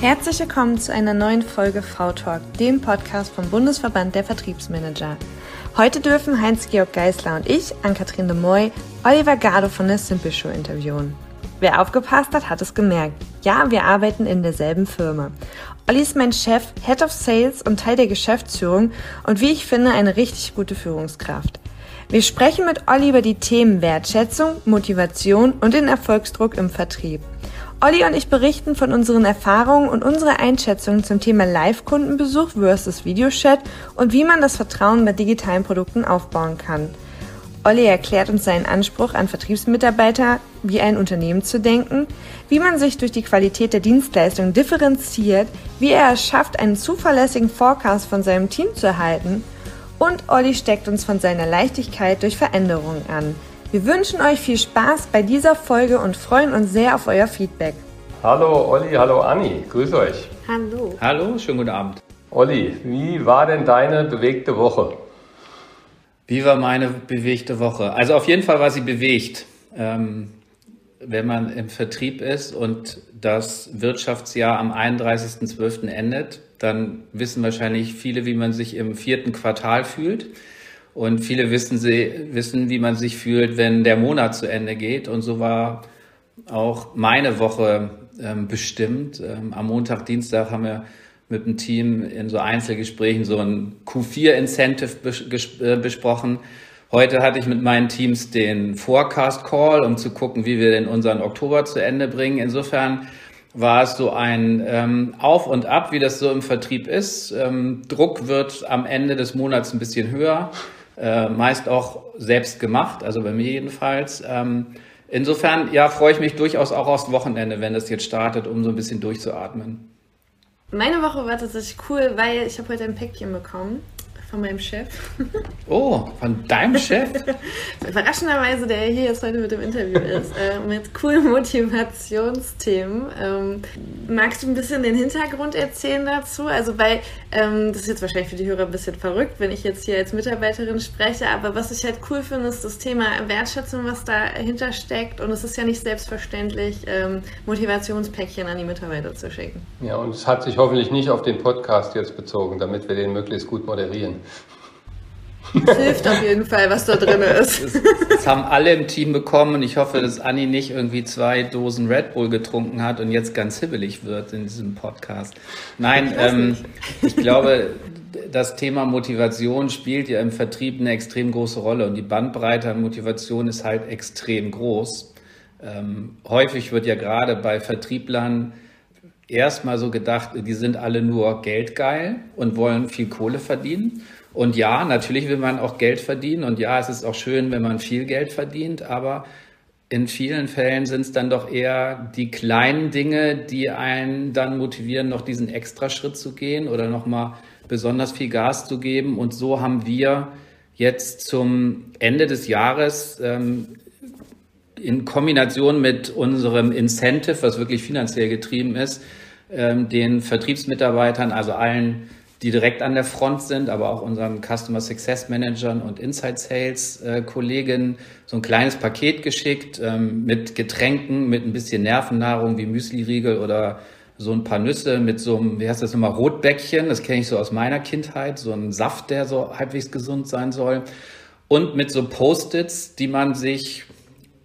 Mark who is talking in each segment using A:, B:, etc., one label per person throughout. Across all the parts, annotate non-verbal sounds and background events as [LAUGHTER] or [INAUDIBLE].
A: Herzlich willkommen zu einer neuen Folge V-Talk, dem Podcast vom Bundesverband der Vertriebsmanager. Heute dürfen Heinz-Georg Geisler und ich, Ann-Kathrin de Moy, Oliver Gardo von der Simple Show interviewen. Wer aufgepasst hat, hat es gemerkt. Ja, wir arbeiten in derselben Firma. Olli ist mein Chef, Head of Sales und Teil der Geschäftsführung und wie ich finde, eine richtig gute Führungskraft. Wir sprechen mit Olli über die Themen Wertschätzung, Motivation und den Erfolgsdruck im Vertrieb. Olli und ich berichten von unseren Erfahrungen und unserer Einschätzungen zum Thema Live-Kundenbesuch versus Videochat und wie man das Vertrauen bei digitalen Produkten aufbauen kann. Olli erklärt uns seinen Anspruch an Vertriebsmitarbeiter, wie ein Unternehmen zu denken, wie man sich durch die Qualität der Dienstleistung differenziert, wie er es schafft, einen zuverlässigen Forecast von seinem Team zu erhalten und Olli steckt uns von seiner Leichtigkeit durch Veränderungen an – wir wünschen euch viel Spaß bei dieser Folge und freuen uns sehr auf euer Feedback.
B: Hallo Olli, hallo Anni, grüß euch.
C: Hallo. Hallo, schönen guten Abend.
B: Olli, wie war denn deine bewegte Woche?
C: Wie war meine bewegte Woche? Also auf jeden Fall war sie bewegt. Ähm, wenn man im Vertrieb ist und das Wirtschaftsjahr am 31.12. endet, dann wissen wahrscheinlich viele, wie man sich im vierten Quartal fühlt. Und viele wissen, sie, wissen, wie man sich fühlt, wenn der Monat zu Ende geht. Und so war auch meine Woche ähm, bestimmt. Ähm, am Montag, Dienstag haben wir mit dem Team in so Einzelgesprächen so ein Q4-Incentive bes äh, besprochen. Heute hatte ich mit meinen Teams den Forecast Call, um zu gucken, wie wir denn unseren Oktober zu Ende bringen. Insofern war es so ein ähm, Auf und Ab, wie das so im Vertrieb ist. Ähm, Druck wird am Ende des Monats ein bisschen höher äh, meist auch selbst gemacht, also bei mir jedenfalls. Ähm, insofern, ja, freue ich mich durchaus auch aufs Wochenende, wenn das jetzt startet, um so ein bisschen durchzuatmen.
A: Meine Woche war tatsächlich cool, weil ich habe heute ein Päckchen bekommen von meinem Chef. [LAUGHS]
C: Oh, von deinem Chef? [LAUGHS]
A: Überraschenderweise, der hier jetzt heute mit dem Interview ist, äh, mit coolen Motivationsthemen. Ähm, magst du ein bisschen den Hintergrund erzählen dazu? Also, weil ähm, das ist jetzt wahrscheinlich für die Hörer ein bisschen verrückt, wenn ich jetzt hier als Mitarbeiterin spreche, aber was ich halt cool finde, ist das Thema Wertschätzung, was dahinter steckt. Und es ist ja nicht selbstverständlich, ähm, Motivationspäckchen an die Mitarbeiter zu schicken.
B: Ja, und es hat sich hoffentlich nicht auf den Podcast jetzt bezogen, damit wir den möglichst gut moderieren.
A: Es hilft auf jeden Fall, was da drin ist.
C: Das, das, haben alle im Team bekommen und ich hoffe, dass Anni nicht irgendwie zwei Dosen Red Bull getrunken hat und jetzt ganz hibbelig wird in diesem Podcast. Nein, ich, ähm, ich glaube, das Thema Motivation spielt ja im Vertrieb eine extrem große Rolle und die Bandbreite an Motivation ist halt extrem groß. Ähm, häufig wird ja gerade bei Vertrieblern erstmal so gedacht, die sind alle nur geldgeil und wollen viel Kohle verdienen. Und ja, natürlich will man auch Geld verdienen und ja, es ist auch schön, wenn man viel Geld verdient, aber in vielen Fällen sind es dann doch eher die kleinen Dinge, die einen dann motivieren, noch diesen Extraschritt zu gehen oder nochmal besonders viel Gas zu geben. Und so haben wir jetzt zum Ende des Jahres ähm, in Kombination mit unserem Incentive, was wirklich finanziell getrieben ist, ähm, den Vertriebsmitarbeitern, also allen, die direkt an der Front sind, aber auch unseren Customer Success Managern und Inside Sales äh, Kollegen so ein kleines Paket geschickt ähm, mit Getränken, mit ein bisschen Nervennahrung wie Müsli-Riegel oder so ein paar Nüsse mit so einem, wie heißt das nochmal, Rotbäckchen, das kenne ich so aus meiner Kindheit, so ein Saft, der so halbwegs gesund sein soll. Und mit so Post-its, die man sich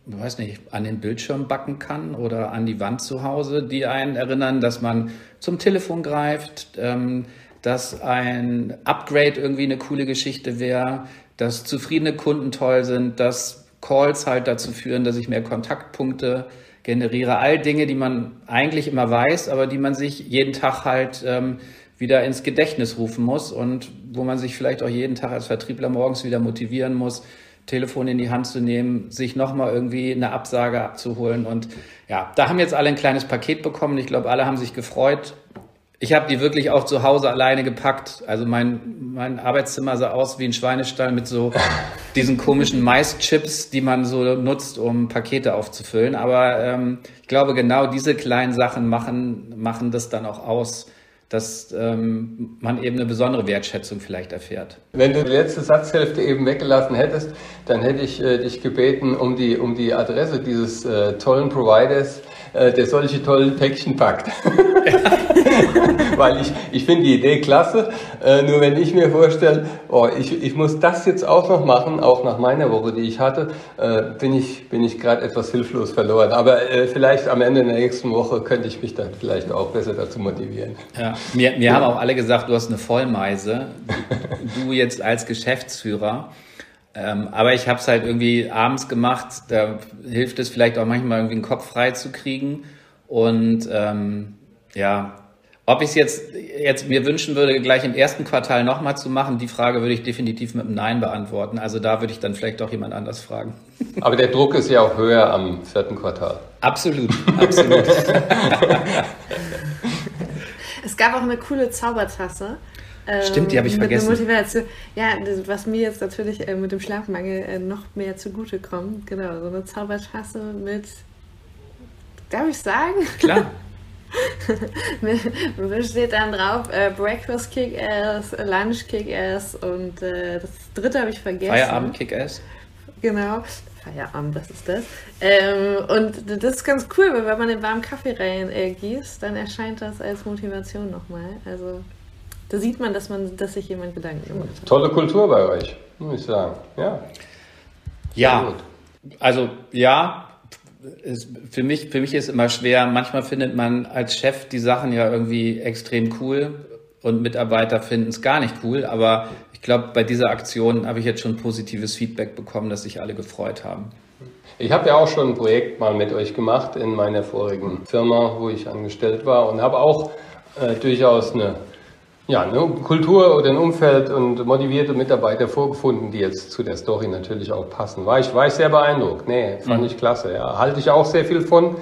C: weiß nicht, an den Bildschirm backen kann oder an die Wand zu Hause, die einen erinnern, dass man zum Telefon greift, ähm, dass ein Upgrade irgendwie eine coole Geschichte wäre, dass zufriedene Kunden toll sind, dass Calls halt dazu führen, dass ich mehr Kontaktpunkte generiere. All Dinge, die man eigentlich immer weiß, aber die man sich jeden Tag halt ähm, wieder ins Gedächtnis rufen muss und wo man sich vielleicht auch jeden Tag als Vertriebler morgens wieder motivieren muss, Telefon in die Hand zu nehmen, sich nochmal irgendwie eine Absage abzuholen. Und ja, da haben jetzt alle ein kleines Paket bekommen. Ich glaube, alle haben sich gefreut. Ich habe die wirklich auch zu Hause alleine gepackt. Also mein, mein Arbeitszimmer sah aus wie ein Schweinestall mit so diesen komischen Maischips, die man so nutzt, um Pakete aufzufüllen. Aber ähm, ich glaube, genau diese kleinen Sachen machen, machen das dann auch aus, dass ähm, man eben eine besondere Wertschätzung vielleicht erfährt.
B: Wenn du die letzte Satzhälfte eben weggelassen hättest, dann hätte ich äh, dich gebeten um die, um die Adresse dieses äh, tollen Providers, der solche tollen Päckchen packt. [LAUGHS] Weil ich, ich finde die Idee klasse, äh, nur wenn ich mir vorstelle, oh, ich, ich muss das jetzt auch noch machen, auch nach meiner Woche, die ich hatte, äh, bin ich, bin ich gerade etwas hilflos verloren. Aber äh, vielleicht am Ende der nächsten Woche könnte ich mich dann vielleicht auch besser dazu motivieren.
C: Ja, mir, mir ja. haben auch alle gesagt, du hast eine Vollmeise, du jetzt als Geschäftsführer. Ähm, aber ich habe es halt irgendwie abends gemacht. Da hilft es vielleicht auch manchmal irgendwie den Kopf frei zu kriegen. Und ähm, ja, ob ich es jetzt, jetzt mir wünschen würde, gleich im ersten Quartal nochmal zu machen, die Frage würde ich definitiv mit einem Nein beantworten. Also da würde ich dann vielleicht doch jemand anders fragen.
B: Aber der Druck ist ja auch höher am vierten Quartal.
C: Absolut, [LAUGHS] absolut. [LAUGHS] [LAUGHS]
A: es gab auch eine coole Zaubertasse.
C: Stimmt, die habe ich
A: ähm,
C: vergessen.
A: Motivation. Ja, was mir jetzt natürlich äh, mit dem Schlafmangel äh, noch mehr zugute kommt. Genau, so eine Zaubertasse mit. Darf ich sagen?
C: Klar. [LAUGHS]
A: Steht dann drauf äh, Breakfast Kick-Ass, Lunch Kick-Ass und äh, das dritte habe ich vergessen.
C: Feierabend Kick-Ass.
A: Genau. Feierabend, das ist das. Ähm, und das ist ganz cool, weil wenn man den warmen Kaffee rein äh, gießt, dann erscheint das als Motivation nochmal. Also da sieht man, dass man, dass sich jemand Gedanken gemacht hat.
B: Tolle Kultur bei euch, muss ich sagen. Ja.
C: Ja. Also ja, ist, für mich, für mich ist immer schwer. Manchmal findet man als Chef die Sachen ja irgendwie extrem cool und Mitarbeiter finden es gar nicht cool. Aber ich glaube, bei dieser Aktion habe ich jetzt schon positives Feedback bekommen, dass sich alle gefreut haben.
B: Ich habe ja auch schon ein Projekt mal mit euch gemacht in meiner vorigen Firma, wo ich angestellt war und habe auch äh, durchaus eine ja, eine Kultur oder ein Umfeld und motivierte Mitarbeiter vorgefunden, die jetzt zu der Story natürlich auch passen. War ich, war ich sehr beeindruckt. Nee, fand mhm. ich klasse. Ja. Halte ich auch sehr viel von.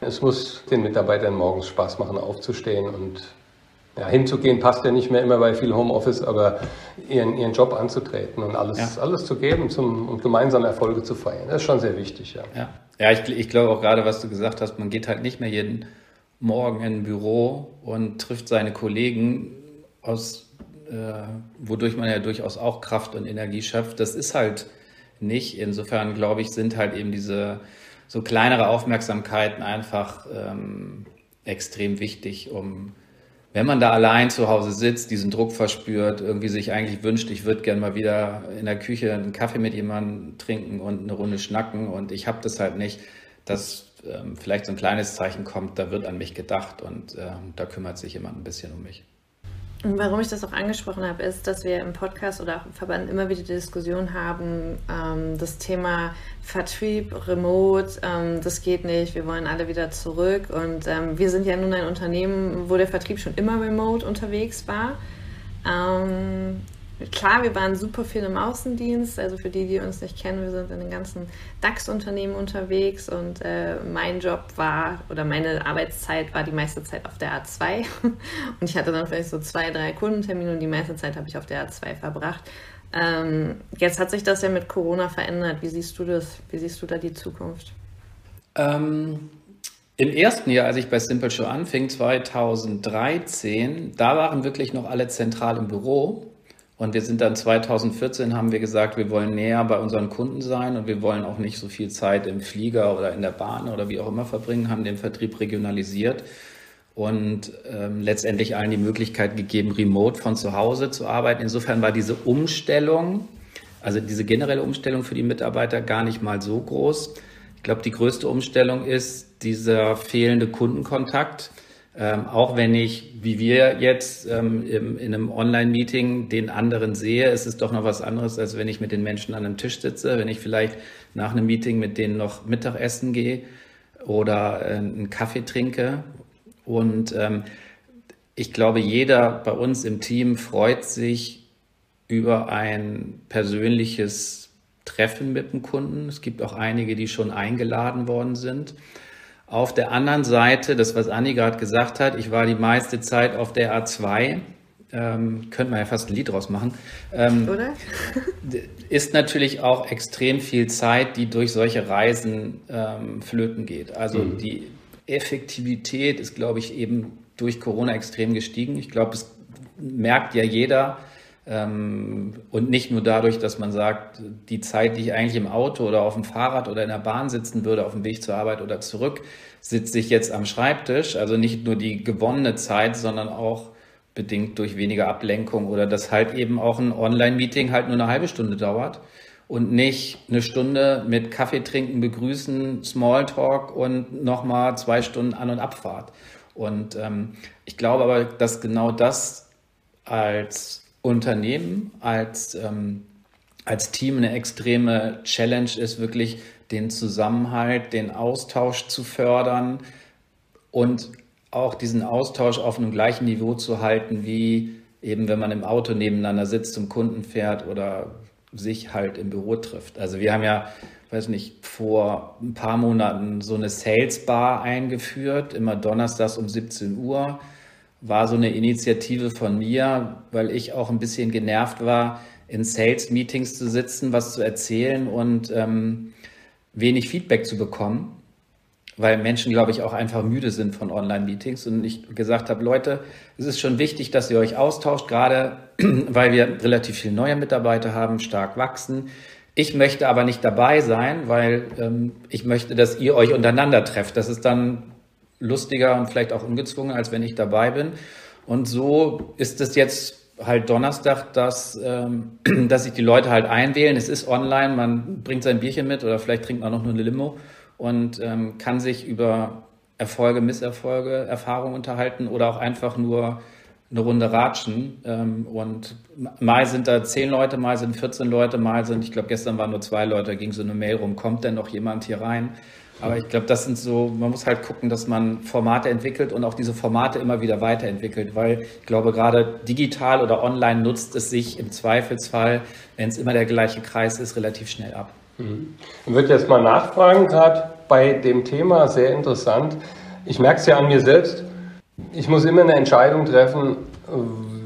B: Es muss den Mitarbeitern morgens Spaß machen, aufzustehen und ja, hinzugehen passt ja nicht mehr immer bei viel Homeoffice, aber ihren, ihren Job anzutreten und alles, ja. alles zu geben zum, und gemeinsam Erfolge zu feiern. Das ist schon sehr wichtig, ja.
C: Ja, ja ich, ich glaube auch gerade, was du gesagt hast, man geht halt nicht mehr jeden Morgen in ein Büro und trifft seine Kollegen, aus, äh, wodurch man ja durchaus auch Kraft und Energie schöpft. Das ist halt nicht. Insofern glaube ich, sind halt eben diese so kleinere Aufmerksamkeiten einfach ähm, extrem wichtig, um wenn man da allein zu Hause sitzt, diesen Druck verspürt, irgendwie sich eigentlich wünscht, ich würde gerne mal wieder in der Küche einen Kaffee mit jemandem trinken und eine Runde schnacken und ich habe das halt nicht, dass ähm, vielleicht so ein kleines Zeichen kommt, da wird an mich gedacht und ähm, da kümmert sich jemand ein bisschen um mich.
A: Warum ich das auch angesprochen habe, ist, dass wir im Podcast oder auch im Verband immer wieder die Diskussion haben, ähm, das Thema Vertrieb, Remote, ähm, das geht nicht, wir wollen alle wieder zurück. Und ähm, wir sind ja nun ein Unternehmen, wo der Vertrieb schon immer remote unterwegs war. Klar, wir waren super viel im Außendienst. Also für die, die uns nicht kennen, wir sind in den ganzen DAX-Unternehmen unterwegs und äh, mein Job war oder meine Arbeitszeit war die meiste Zeit auf der A2. [LAUGHS] Und ich hatte dann vielleicht so zwei, drei Kundentermine und die meiste Zeit habe ich auf der A2 verbracht. Ähm, jetzt hat sich das ja mit Corona verändert. Wie siehst du das? Wie siehst du da die Zukunft?
C: Ähm, Im ersten Jahr, als ich bei Simple Show anfing, 2013, da waren wirklich noch alle zentral im Büro. Und wir sind dann 2014, haben wir gesagt, wir wollen näher bei unseren Kunden sein und wir wollen auch nicht so viel Zeit im Flieger oder in der Bahn oder wie auch immer verbringen, haben den Vertrieb regionalisiert und ähm, letztendlich allen die Möglichkeit gegeben, remote von zu Hause zu arbeiten. Insofern war diese Umstellung, also diese generelle Umstellung für die Mitarbeiter gar nicht mal so groß. Ich glaube, die größte Umstellung ist dieser fehlende Kundenkontakt ähm, auch wenn ich, wie wir jetzt ähm, im, in einem Online-Meeting den anderen sehe, ist es doch noch was anderes, als wenn ich mit den Menschen an einem Tisch sitze, wenn ich vielleicht nach einem Meeting mit denen noch Mittagessen gehe oder äh, einen Kaffee trinke. Und ähm, ich glaube, jeder bei uns im Team freut sich über ein persönliches Treffen mit dem Kunden. Es gibt auch einige, die schon eingeladen worden sind. Auf der anderen Seite, das, was Anni gerade gesagt hat, ich war die meiste Zeit auf der A2, ähm, könnte man ja fast ein Lied draus machen. Ähm, Oder? ist natürlich auch extrem viel Zeit, die durch solche Reisen ähm, flöten geht. Also mhm. die Effektivität ist, glaube ich, eben durch Corona extrem gestiegen. Ich glaube, es merkt ja jeder, und nicht nur dadurch, dass man sagt, die Zeit, die ich eigentlich im Auto oder auf dem Fahrrad oder in der Bahn sitzen würde, auf dem Weg zur Arbeit oder zurück, sitze ich jetzt am Schreibtisch. Also nicht nur die gewonnene Zeit, sondern auch bedingt durch weniger Ablenkung oder dass halt eben auch ein Online-Meeting halt nur eine halbe Stunde dauert und nicht eine Stunde mit Kaffee trinken, begrüßen, Smalltalk und nochmal zwei Stunden An- und Abfahrt. Und ähm, ich glaube aber, dass genau das als Unternehmen, als, ähm, als Team eine extreme Challenge ist, wirklich den Zusammenhalt, den Austausch zu fördern und auch diesen Austausch auf einem gleichen Niveau zu halten, wie eben wenn man im Auto nebeneinander sitzt, zum Kunden fährt oder sich halt im Büro trifft. Also wir haben ja, weiß nicht, vor ein paar Monaten so eine Sales Bar eingeführt, immer donnerstags um 17 Uhr war so eine Initiative von mir, weil ich auch ein bisschen genervt war, in Sales-Meetings zu sitzen, was zu erzählen und ähm, wenig Feedback zu bekommen, weil Menschen, glaube ich, auch einfach müde sind von Online-Meetings. Und ich gesagt habe, Leute, es ist schon wichtig, dass ihr euch austauscht, gerade [CLEARS THROAT] weil wir relativ viele neue Mitarbeiter haben, stark wachsen. Ich möchte aber nicht dabei sein, weil ähm, ich möchte, dass ihr euch untereinander trefft. Das ist dann lustiger und vielleicht auch ungezwungen, als wenn ich dabei bin. Und so ist es jetzt halt Donnerstag, dass, ähm, [CLEARS THROAT] dass sich die Leute halt einwählen. Es ist online, man bringt sein Bierchen mit oder vielleicht trinkt man noch nur eine Limo und ähm, kann sich über Erfolge, Misserfolge, Erfahrungen unterhalten oder auch einfach nur eine Runde ratschen. Ähm, und mal sind da zehn Leute, mal sind 14 Leute, mal sind, ich glaube, gestern waren nur zwei Leute, da ging so eine Mail rum, kommt denn noch jemand hier rein? Aber ich glaube, das sind so, man muss halt gucken, dass man Formate entwickelt und auch diese Formate immer wieder weiterentwickelt, weil ich glaube, gerade digital oder online nutzt es sich im Zweifelsfall, wenn es immer der gleiche Kreis ist, relativ schnell ab.
B: Mhm. Ich würde jetzt mal nachfragen, gerade bei dem Thema, sehr interessant. Ich merke es ja an mir selbst. Ich muss immer eine Entscheidung treffen,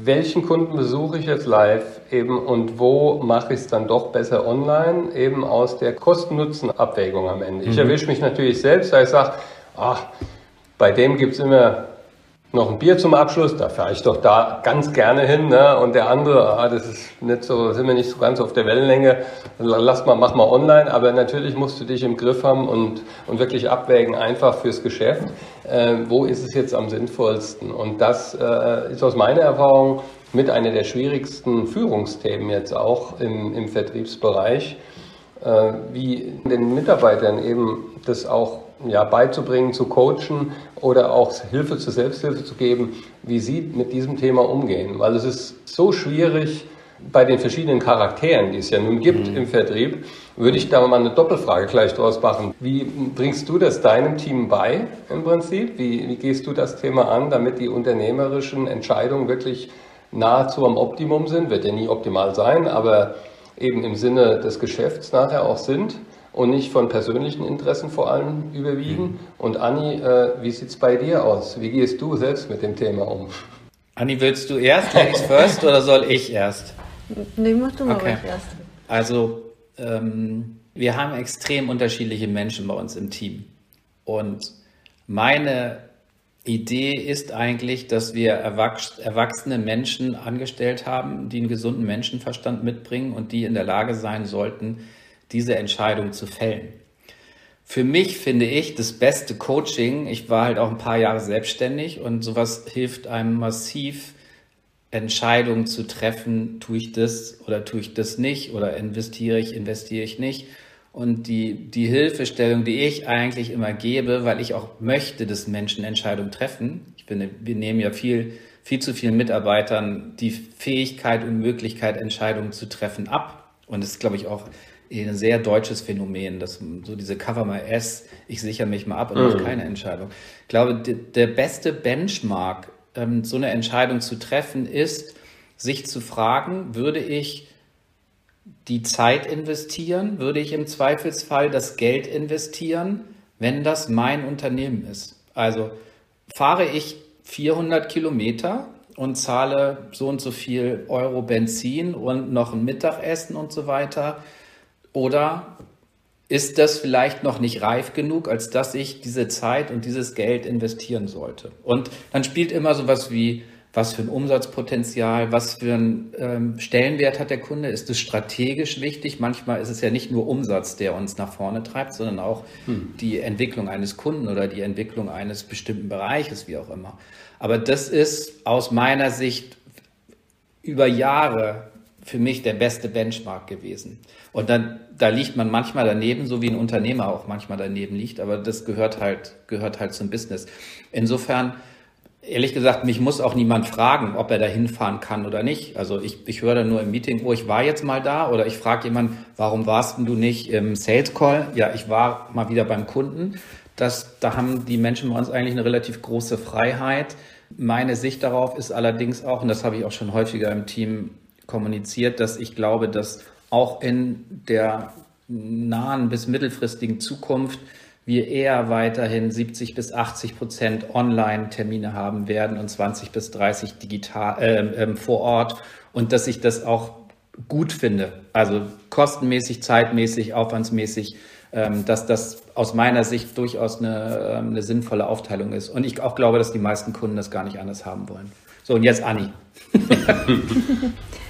B: welchen Kunden besuche ich jetzt live eben und wo mache ich es dann doch besser online, eben aus der Kosten-Nutzen-Abwägung am Ende. Mhm. Ich erwische mich natürlich selbst, da ich sage, ach, bei dem gibt es immer noch ein Bier zum Abschluss, da fahre ich doch da ganz gerne hin. Ne? Und der andere, ah, das ist nicht so, sind wir nicht so ganz auf der Wellenlänge, lass mal, mach mal online. Aber natürlich musst du dich im Griff haben und, und wirklich abwägen, einfach fürs Geschäft. Äh, wo ist es jetzt am sinnvollsten? Und das äh, ist aus meiner Erfahrung mit einer der schwierigsten Führungsthemen jetzt auch im, im Vertriebsbereich, äh, wie den Mitarbeitern eben das auch ja, beizubringen, zu coachen oder auch Hilfe zur Selbsthilfe zu geben, wie sie mit diesem Thema umgehen. Weil es ist so schwierig bei den verschiedenen Charakteren, die es ja nun gibt mhm. im Vertrieb, würde ich da mal eine Doppelfrage gleich draus machen. Wie bringst du das deinem Team bei im Prinzip? Wie, wie gehst du das Thema an, damit die unternehmerischen Entscheidungen wirklich nahezu am Optimum sind? Wird ja nie optimal sein, aber eben im Sinne des Geschäfts nachher auch sind und nicht von persönlichen Interessen vor allem überwiegen. Mhm. Und Anni, äh, wie sieht es bei dir aus? Wie gehst du selbst mit dem Thema um?
C: Anni, willst du erst, Ladies [LAUGHS] first, oder soll ich erst?
A: Nee, mach du mal okay. erst.
C: Also, ähm, wir haben extrem unterschiedliche Menschen bei uns im Team. Und meine Idee ist eigentlich, dass wir erwachsene Menschen angestellt haben, die einen gesunden Menschenverstand mitbringen und die in der Lage sein sollten, diese Entscheidung zu fällen. Für mich finde ich das beste Coaching, ich war halt auch ein paar Jahre selbstständig und sowas hilft einem massiv, Entscheidungen zu treffen, tue ich das oder tue ich das nicht oder investiere ich, investiere ich nicht. Und die, die Hilfestellung, die ich eigentlich immer gebe, weil ich auch möchte, dass Menschen Entscheidungen treffen. Ich finde, wir nehmen ja viel, viel zu vielen Mitarbeitern die Fähigkeit und Möglichkeit, Entscheidungen zu treffen ab. Und das ist, glaube ich, auch ein sehr deutsches Phänomen, dass so diese Cover My S, ich sichere mich mal ab und mache mhm. keine Entscheidung. Ich glaube, der beste Benchmark, ähm, so eine Entscheidung zu treffen, ist, sich zu fragen, würde ich die Zeit investieren, würde ich im Zweifelsfall das Geld investieren, wenn das mein Unternehmen ist. Also fahre ich 400 Kilometer und zahle so und so viel Euro Benzin und noch ein Mittagessen und so weiter, oder ist das vielleicht noch nicht reif genug, als dass ich diese Zeit und dieses Geld investieren sollte. Und dann spielt immer sowas wie, was für ein Umsatzpotenzial, was für einen ähm, Stellenwert hat der Kunde, ist es strategisch wichtig. Manchmal ist es ja nicht nur Umsatz, der uns nach vorne treibt, sondern auch hm. die Entwicklung eines Kunden oder die Entwicklung eines bestimmten Bereiches, wie auch immer. Aber das ist aus meiner Sicht über Jahre für mich der beste Benchmark gewesen. Und dann, da liegt man manchmal daneben, so wie ein Unternehmer auch manchmal daneben liegt, aber das gehört halt, gehört halt zum Business. Insofern, ehrlich gesagt, mich muss auch niemand fragen, ob er da hinfahren kann oder nicht. Also ich, ich höre dann nur im Meeting, oh, ich war jetzt mal da oder ich frage jemanden, warum warst du nicht im Sales Call? Ja, ich war mal wieder beim Kunden. Das, da haben die Menschen bei uns eigentlich eine relativ große Freiheit. Meine Sicht darauf ist allerdings auch, und das habe ich auch schon häufiger im Team kommuniziert, dass ich glaube, dass auch in der nahen bis mittelfristigen Zukunft wir eher weiterhin 70 bis 80 Prozent Online-Termine haben werden und 20 bis 30 digital äh, äh, vor Ort und dass ich das auch gut finde, also kostenmäßig, zeitmäßig, aufwandsmäßig, ähm, dass das aus meiner Sicht durchaus eine, ähm, eine sinnvolle Aufteilung ist. Und ich auch glaube, dass die meisten Kunden das gar nicht anders haben wollen. So, und jetzt Anni. [LAUGHS]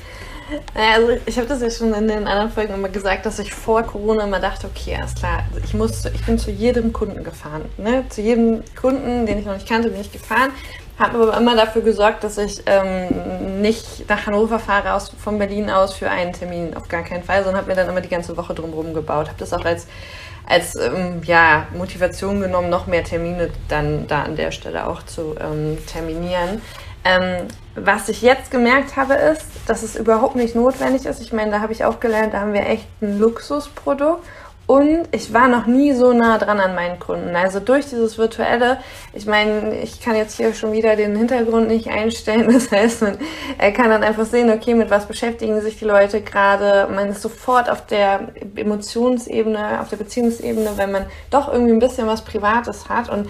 A: Naja, also ich habe das ja schon in den anderen Folgen immer gesagt, dass ich vor Corona immer dachte, okay, alles klar, ich muss, ich bin zu jedem Kunden gefahren. Ne? Zu jedem Kunden, den ich noch nicht kannte, bin ich gefahren. Habe aber immer dafür gesorgt, dass ich ähm, nicht nach Hannover fahre aus, von Berlin aus für einen Termin, auf gar keinen Fall, sondern habe mir dann immer die ganze Woche drumherum gebaut. Habe das auch als, als ähm, ja, Motivation genommen, noch mehr Termine dann da an der Stelle auch zu ähm, terminieren. Ähm, was ich jetzt gemerkt habe, ist, dass es überhaupt nicht notwendig ist. Ich meine, da habe ich auch gelernt, da haben wir echt ein Luxusprodukt. Und ich war noch nie so nah dran an meinen Kunden. Also durch dieses Virtuelle, ich meine, ich kann jetzt hier schon wieder den Hintergrund nicht einstellen. [LAUGHS] Das heißt, man kann dann einfach sehen, okay, mit was beschäftigen sich die Leute gerade. Man ist sofort auf der Emotionsebene, auf der Beziehungsebene, wenn man doch irgendwie ein bisschen was Privates hat. Und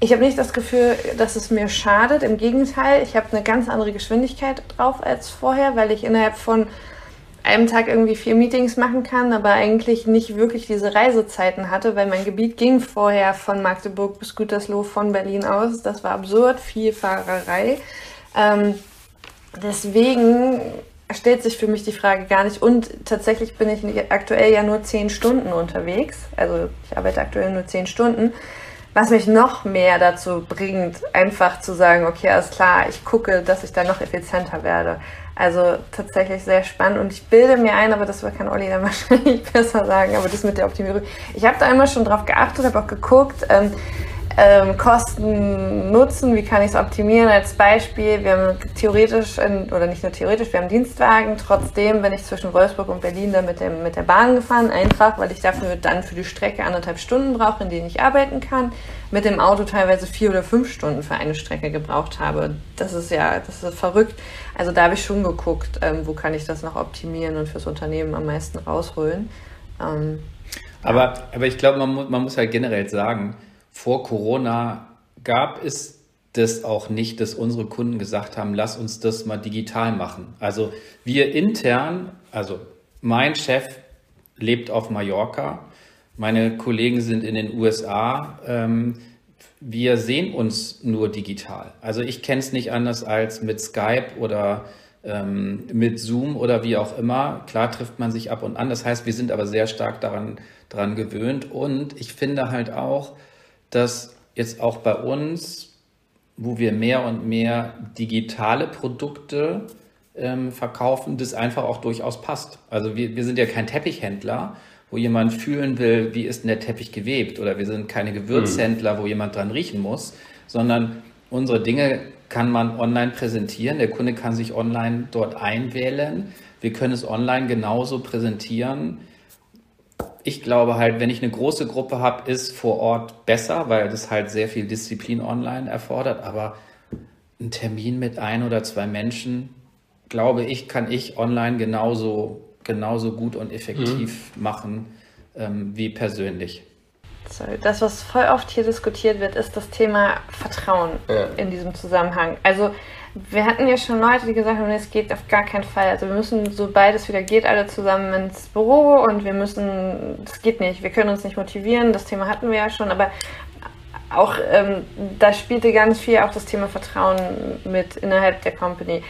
A: ich habe nicht das Gefühl, dass es mir schadet. Im Gegenteil, ich habe eine ganz andere Geschwindigkeit drauf als vorher, weil ich innerhalb von einem Tag irgendwie vier Meetings machen kann, aber eigentlich nicht wirklich diese Reisezeiten hatte, weil mein Gebiet ging vorher von Magdeburg bis Gütersloh von Berlin aus. Das war absurd, viel Fahrerei. Ähm, deswegen stellt sich für mich die Frage gar nicht. Und tatsächlich bin ich aktuell ja nur zehn Stunden unterwegs. Also ich arbeite aktuell nur zehn Stunden was mich noch mehr dazu bringt, einfach zu sagen, okay, alles klar, ich gucke, dass ich da noch effizienter werde. Also tatsächlich sehr spannend und ich bilde mir ein, aber das kann Olli dann [LAUGHS] wahrscheinlich besser sagen, aber das mit der Optimierung. Ich habe da immer schon drauf geachtet, habe auch geguckt, ähm, ähm, Kosten nutzen, wie kann ich es optimieren als Beispiel. Wir haben theoretisch, in, oder nicht nur theoretisch, wir haben Dienstwagen. Trotzdem bin ich zwischen Wolfsburg und Berlin dann mit, dem, mit der Bahn gefahren, einfach weil ich dafür dann für die Strecke anderthalb Stunden brauche, in denen ich arbeiten kann. Mit dem Auto teilweise vier oder fünf Stunden für eine Strecke gebraucht habe. Das ist ja, das ist verrückt. Also da habe ich schon geguckt, ähm, wo kann ich das noch optimieren und fürs Unternehmen am meisten rausholen. Ähm,
C: aber, aber ich glaube, man, mu man muss halt generell sagen, vor Corona gab es das auch nicht, dass unsere Kunden gesagt haben, lass uns das mal digital machen. Also wir intern, also mein Chef lebt auf Mallorca, meine Kollegen sind in den USA. Ähm, wir sehen uns nur digital. Also ich kenne es nicht anders als mit Skype oder ähm, mit Zoom oder wie auch immer. Klar trifft man sich ab und an. Das heißt, wir sind aber sehr stark daran, daran gewöhnt. Und ich finde halt auch, dass jetzt auch bei uns, wo wir mehr und mehr digitale Produkte ähm, verkaufen, das einfach auch durchaus passt. Also wir, wir sind ja kein Teppichhändler, wo jemand fühlen will, wie ist denn der Teppich gewebt. Oder wir sind keine Gewürzhändler, wo jemand dran riechen muss, sondern unsere Dinge kann man online präsentieren. Der Kunde kann sich online dort einwählen. Wir können es online genauso präsentieren ich glaube halt, wenn ich eine große Gruppe habe, ist vor Ort besser, weil das halt sehr viel Disziplin online erfordert. Aber ein Termin mit ein oder zwei Menschen, glaube ich, kann ich online genauso, genauso gut und effektiv mhm. machen ähm, wie persönlich.
A: Das, was voll oft hier diskutiert wird, ist das Thema Vertrauen ja. in diesem Zusammenhang. Also wir hatten ja schon Leute, die gesagt haben, es geht auf gar keinen Fall. Also wir müssen, sobald es wieder geht, alle zusammen ins Büro und wir müssen, das geht nicht, wir können uns nicht motivieren, das Thema hatten wir ja schon, aber auch ähm, da spielte ganz viel auch das Thema Vertrauen mit innerhalb der Company.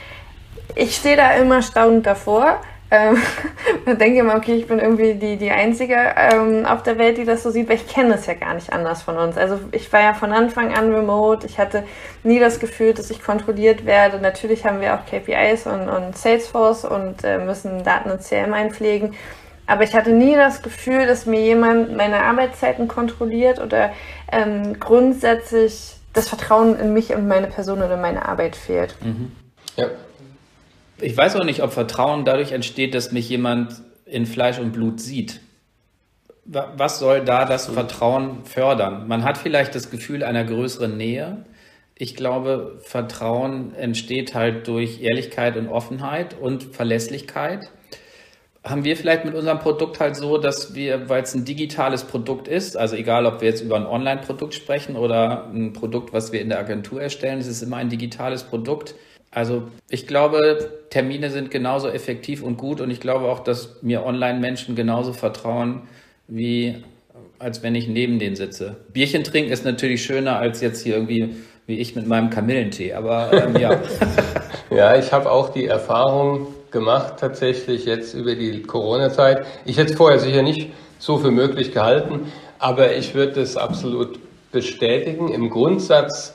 A: Ich stehe da immer staunend davor. Ähm, [LAUGHS] man denkt immer, okay, ich bin irgendwie die, die Einzige ähm, auf der Welt, die das so sieht, weil ich kenne das ja gar nicht anders von uns. Also ich war ja von Anfang an remote, ich hatte nie das Gefühl, dass ich kontrolliert werde. Natürlich haben wir auch KPIs und, und Salesforce und äh, müssen Daten und CRM einpflegen. Aber ich hatte nie das Gefühl, dass mir jemand meine Arbeitszeiten kontrolliert oder ähm, grundsätzlich das Vertrauen in mich und meine Person oder meine Arbeit fehlt. Mhm.
C: Ja. Ich weiß auch nicht, ob Vertrauen dadurch entsteht, dass mich jemand in Fleisch und Blut sieht. Was soll da das Vertrauen fördern? Man hat vielleicht das Gefühl einer größeren Nähe. Ich glaube, Vertrauen entsteht halt durch Ehrlichkeit und Offenheit und Verlässlichkeit haben wir vielleicht mit unserem Produkt halt so, dass wir, weil es ein digitales Produkt ist, also egal, ob wir jetzt über ein Online-Produkt sprechen oder ein Produkt, was wir in der Agentur erstellen, es ist immer ein digitales Produkt. Also ich glaube, Termine sind genauso effektiv und gut und ich glaube auch, dass mir Online-Menschen genauso vertrauen, wie als wenn ich neben denen sitze. Bierchen trinken ist natürlich schöner als jetzt hier irgendwie wie ich mit meinem Kamillentee, aber ähm, ja. [LAUGHS]
B: ja, ich habe auch die Erfahrung gemacht, tatsächlich jetzt über die Corona-Zeit. Ich hätte es vorher sicher nicht so für möglich gehalten, aber ich würde es absolut bestätigen. Im Grundsatz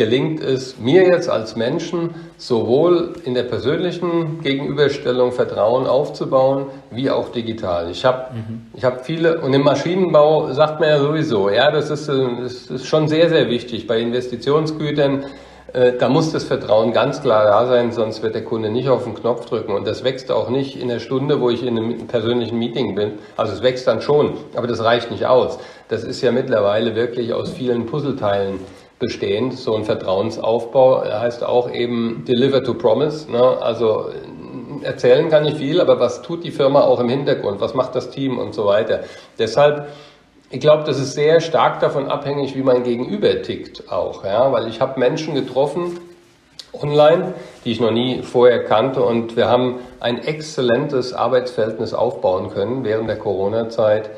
B: gelingt es mir jetzt als Menschen, sowohl in der persönlichen Gegenüberstellung Vertrauen aufzubauen, wie auch digital. Ich habe mhm. ich hab viele, und im Maschinenbau sagt man ja sowieso, ja, das ist, das ist schon sehr, sehr wichtig bei Investitionsgütern äh, da muss das Vertrauen ganz klar da sein, sonst wird der Kunde nicht auf den Knopf drücken. Und das wächst auch nicht in der Stunde, wo ich in einem persönlichen Meeting bin. Also es wächst dann schon, aber das reicht nicht aus. Das ist ja mittlerweile wirklich aus vielen Puzzleteilen bestehend. So ein Vertrauensaufbau heißt auch eben Deliver to Promise. Ne? Also erzählen kann ich viel, aber was tut die Firma auch im Hintergrund? Was macht das Team und so weiter? Deshalb ich glaube, das ist sehr stark davon abhängig, wie mein Gegenüber tickt auch, ja, weil ich habe Menschen getroffen online, die ich noch nie vorher kannte und wir haben ein exzellentes Arbeitsverhältnis aufbauen können während der Corona-Zeit.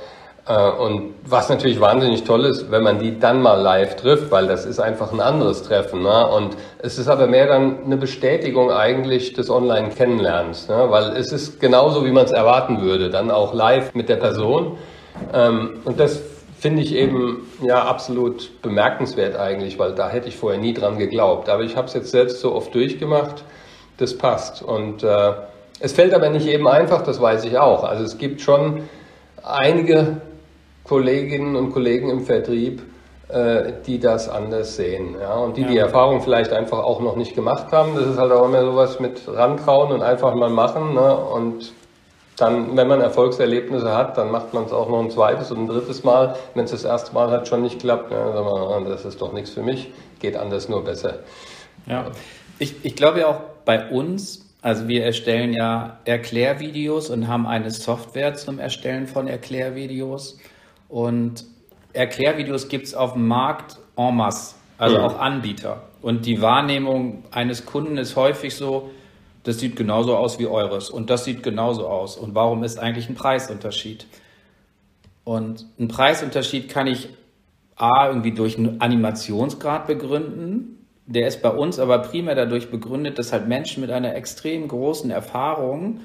B: Äh, und was natürlich wahnsinnig toll ist, wenn man die dann mal live trifft, weil das ist einfach ein anderes Treffen. Ne? Und es ist aber mehr dann eine Bestätigung eigentlich des Online-Kennenlernens, ne? weil es ist genauso, wie man es erwarten würde, dann auch live mit der Person. Ähm, und das finde ich eben ja absolut bemerkenswert eigentlich, weil da hätte ich vorher nie dran geglaubt. Aber ich habe es jetzt selbst so oft durchgemacht, das passt. Und äh, es fällt aber nicht eben einfach, das weiß ich auch. Also es gibt schon einige Kolleginnen und Kollegen im Vertrieb, äh, die das anders sehen. Ja? Und die ja. die Erfahrung vielleicht einfach auch noch nicht gemacht haben. Das ist halt auch immer sowas mit rantrauen und einfach mal machen. Ne? Und dann, wenn man Erfolgserlebnisse hat, dann macht man es auch noch ein zweites und ein drittes Mal. Wenn es das erste Mal halt schon nicht klappt, ne, dann sagt man, ah, das ist doch nichts für mich, geht anders nur besser.
C: Ja, ich, ich glaube ja auch bei uns, also wir erstellen ja Erklärvideos und haben eine Software zum Erstellen von Erklärvideos. Und Erklärvideos gibt es auf dem Markt en masse, also ja. auch Anbieter. Und die Wahrnehmung eines Kunden ist häufig so, das sieht genauso aus wie eures und das sieht genauso aus. Und warum ist eigentlich ein Preisunterschied? Und ein Preisunterschied kann ich A, irgendwie durch einen Animationsgrad begründen. Der ist bei uns aber primär dadurch begründet, dass halt Menschen mit einer extrem großen Erfahrung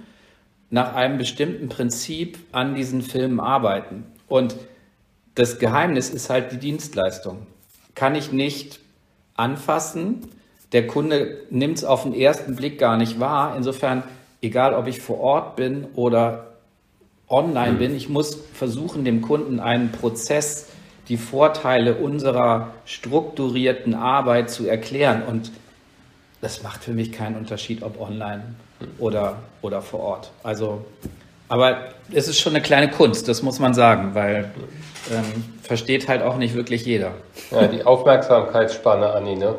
C: nach einem bestimmten Prinzip an diesen Filmen arbeiten. Und das Geheimnis ist halt die Dienstleistung. Kann ich nicht anfassen, der Kunde nimmt es auf den ersten Blick gar nicht wahr. Insofern, egal ob ich vor Ort bin oder online bin, ich muss versuchen, dem Kunden einen Prozess, die Vorteile unserer strukturierten Arbeit zu erklären. Und das macht für mich keinen Unterschied, ob online oder, oder vor Ort. Also, aber es ist schon eine kleine Kunst, das muss man sagen, weil ähm, versteht halt auch nicht wirklich jeder.
B: Ja, die Aufmerksamkeitsspanne, Anni, ne?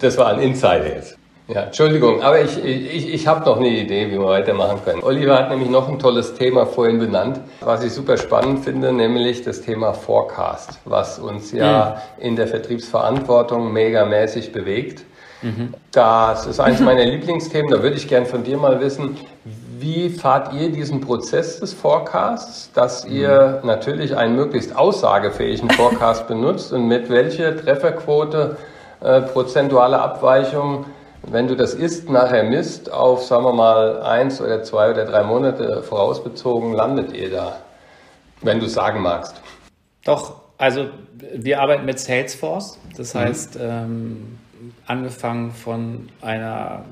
B: Das war ein Insider jetzt. Ja, Entschuldigung, aber ich, ich, ich habe noch eine Idee, wie wir weitermachen können. Oliver hat nämlich noch ein tolles Thema vorhin benannt, was ich super spannend finde, nämlich das Thema Forecast, was uns ja mhm. in der Vertriebsverantwortung megamäßig bewegt. Mhm. Das ist eines meiner Lieblingsthemen. Da würde ich gern von dir mal wissen, wie fahrt ihr diesen Prozess des Forecasts, dass ihr mhm. natürlich einen möglichst aussagefähigen Forecast [LAUGHS] benutzt und mit welcher Trefferquote, äh, prozentuale Abweichung, wenn du das ist, nachher misst, auf, sagen wir mal, eins oder zwei oder drei Monate vorausbezogen, landet ihr da, wenn du sagen magst?
C: Doch, also wir arbeiten mit Salesforce, das mhm. heißt, ähm, angefangen von einer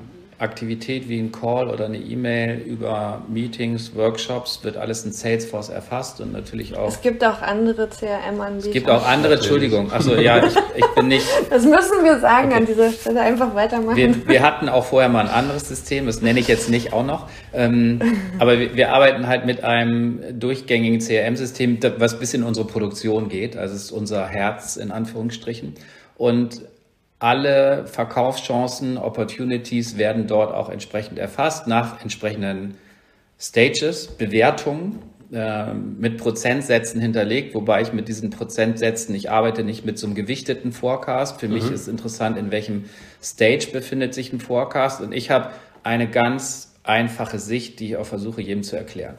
C: Aktivität wie ein Call oder eine E-Mail über Meetings, Workshops wird alles in Salesforce erfasst und natürlich auch.
A: Es gibt auch andere CRM-Anbieter.
C: Es gibt auch andere, Entschuldigung. Also ja, ich, ich, bin nicht. [LAUGHS]
A: Das müssen wir sagen okay. an dieser Stelle, einfach weitermachen.
C: Wir, wir, hatten auch vorher mal ein anderes System, das nenne ich jetzt nicht auch noch. Ähm, aber wir, wir, arbeiten halt mit einem durchgängigen CRM-System, was bis in unsere Produktion geht. Also es ist unser Herz in Anführungsstrichen. Und alle Verkaufschancen, Opportunities werden dort auch entsprechend erfasst nach entsprechenden Stages, Bewertungen äh, mit Prozentsätzen hinterlegt, wobei ich mit diesen Prozentsätzen, ich arbeite nicht mit so einem gewichteten Forecast. Für mhm. mich ist interessant, in welchem Stage befindet sich ein Forecast und ich habe eine ganz einfache Sicht, die ich auch versuche, jedem zu erklären.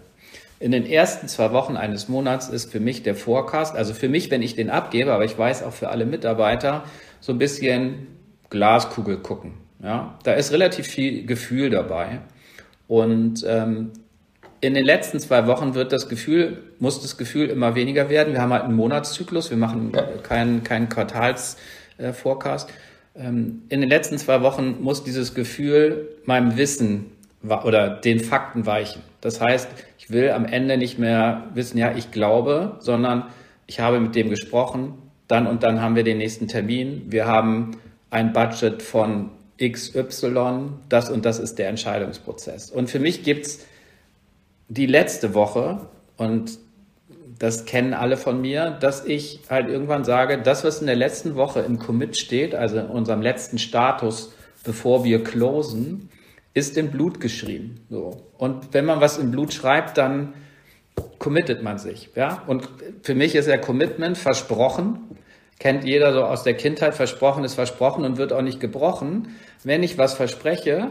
C: In den ersten zwei Wochen eines Monats ist für mich der Forecast, also für mich, wenn ich den abgebe, aber ich weiß auch für alle Mitarbeiter, so ein bisschen Glaskugel gucken. Ja, da ist relativ viel Gefühl dabei. Und ähm, in den letzten zwei Wochen wird das Gefühl, muss das Gefühl immer weniger werden. Wir haben halt einen Monatszyklus, wir machen keinen kein Quartals-Forecast. Äh, ähm, in den letzten zwei Wochen muss dieses Gefühl meinem Wissen oder den Fakten weichen. Das heißt, ich will am Ende nicht mehr wissen, ja, ich glaube, sondern ich habe mit dem gesprochen, dann und dann haben wir den nächsten Termin, wir haben ein Budget von XY, das und das ist der Entscheidungsprozess. Und für mich gibt es die letzte Woche, und das kennen alle von mir, dass ich halt irgendwann sage, das, was in der letzten Woche im Commit steht, also in unserem letzten Status, bevor wir closen, ist in Blut geschrieben. So. Und wenn man was in Blut schreibt, dann committet man sich. Ja? Und für mich ist ja Commitment versprochen. Kennt jeder so aus der Kindheit, versprochen ist versprochen und wird auch nicht gebrochen. Wenn ich was verspreche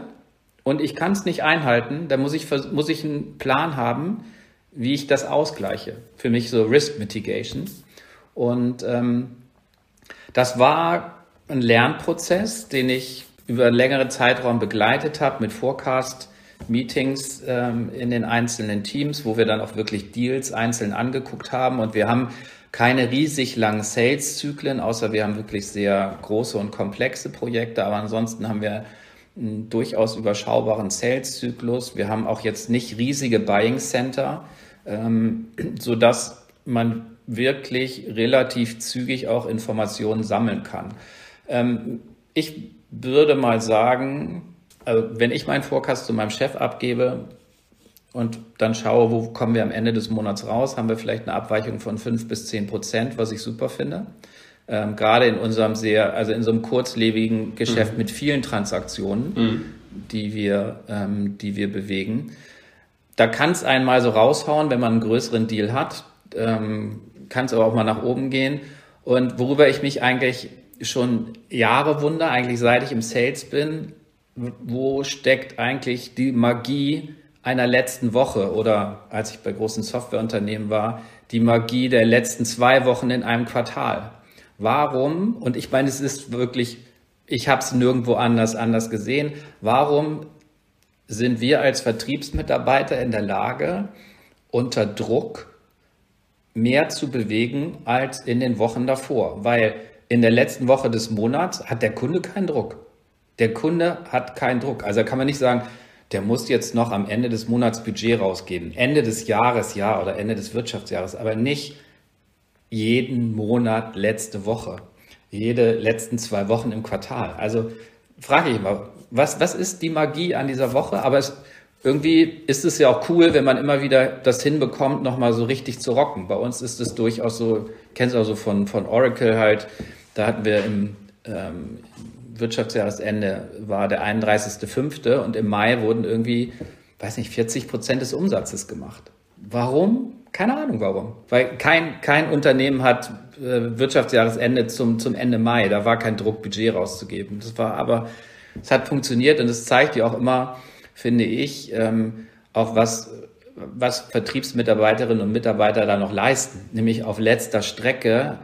C: und ich kann es nicht einhalten, dann muss ich, muss ich einen Plan haben, wie ich das ausgleiche. Für mich so Risk Mitigation. Und ähm, das war ein Lernprozess, den ich über einen längeren Zeitraum begleitet habe mit Forecast Meetings ähm, in den einzelnen Teams, wo wir dann auch wirklich Deals einzeln angeguckt haben. Und wir haben keine riesig langen Sales-Zyklen, außer wir haben wirklich sehr große und komplexe Projekte. Aber ansonsten haben wir einen durchaus überschaubaren Sales-Zyklus. Wir haben auch jetzt nicht riesige Buying Center, ähm, so dass man wirklich relativ zügig auch Informationen sammeln kann. Ähm, ich würde mal sagen, also wenn ich meinen Forecast zu meinem Chef abgebe und dann schaue, wo kommen wir am Ende des Monats raus, haben wir vielleicht eine Abweichung von fünf bis zehn Prozent, was ich super finde. Ähm, gerade in unserem sehr, also in so einem kurzlebigen Geschäft mhm. mit vielen Transaktionen, mhm. die wir, ähm, die wir bewegen. Da kann es einmal so raushauen, wenn man einen größeren Deal hat, ähm, kann es aber auch mal nach oben gehen. Und worüber ich mich eigentlich schon Jahre wundere, eigentlich seit ich im Sales bin, wo steckt eigentlich die Magie einer letzten Woche oder als ich bei großen Softwareunternehmen war, die Magie der letzten zwei Wochen in einem Quartal. Warum, und ich meine, es ist wirklich, ich habe es nirgendwo anders anders gesehen, warum sind wir als Vertriebsmitarbeiter in der Lage, unter Druck mehr zu bewegen als in den Wochen davor? Weil in der letzten Woche des Monats hat der Kunde keinen Druck. Der Kunde hat keinen Druck. Also kann man nicht sagen, der muss jetzt noch am Ende des Monats Budget rausgeben. Ende des Jahres, ja, oder Ende des Wirtschaftsjahres, aber nicht jeden Monat letzte Woche, jede letzten zwei Wochen im Quartal. Also frage ich mal, was, was ist die Magie an dieser Woche? Aber es, irgendwie ist es ja auch cool, wenn man immer wieder das hinbekommt, nochmal so richtig zu rocken. Bei uns ist es durchaus so, kennst du auch so von, von Oracle halt, da hatten wir im, ähm, Wirtschaftsjahresende war der 31.05. und im Mai wurden irgendwie, weiß nicht, 40 Prozent des Umsatzes gemacht. Warum? Keine Ahnung warum. Weil kein, kein Unternehmen hat äh, Wirtschaftsjahresende zum, zum Ende Mai. Da war kein Druck, Budget rauszugeben. Das war aber es hat funktioniert und es zeigt ja auch immer, finde ich, ähm, auch was, was Vertriebsmitarbeiterinnen und Mitarbeiter da noch leisten, nämlich auf letzter Strecke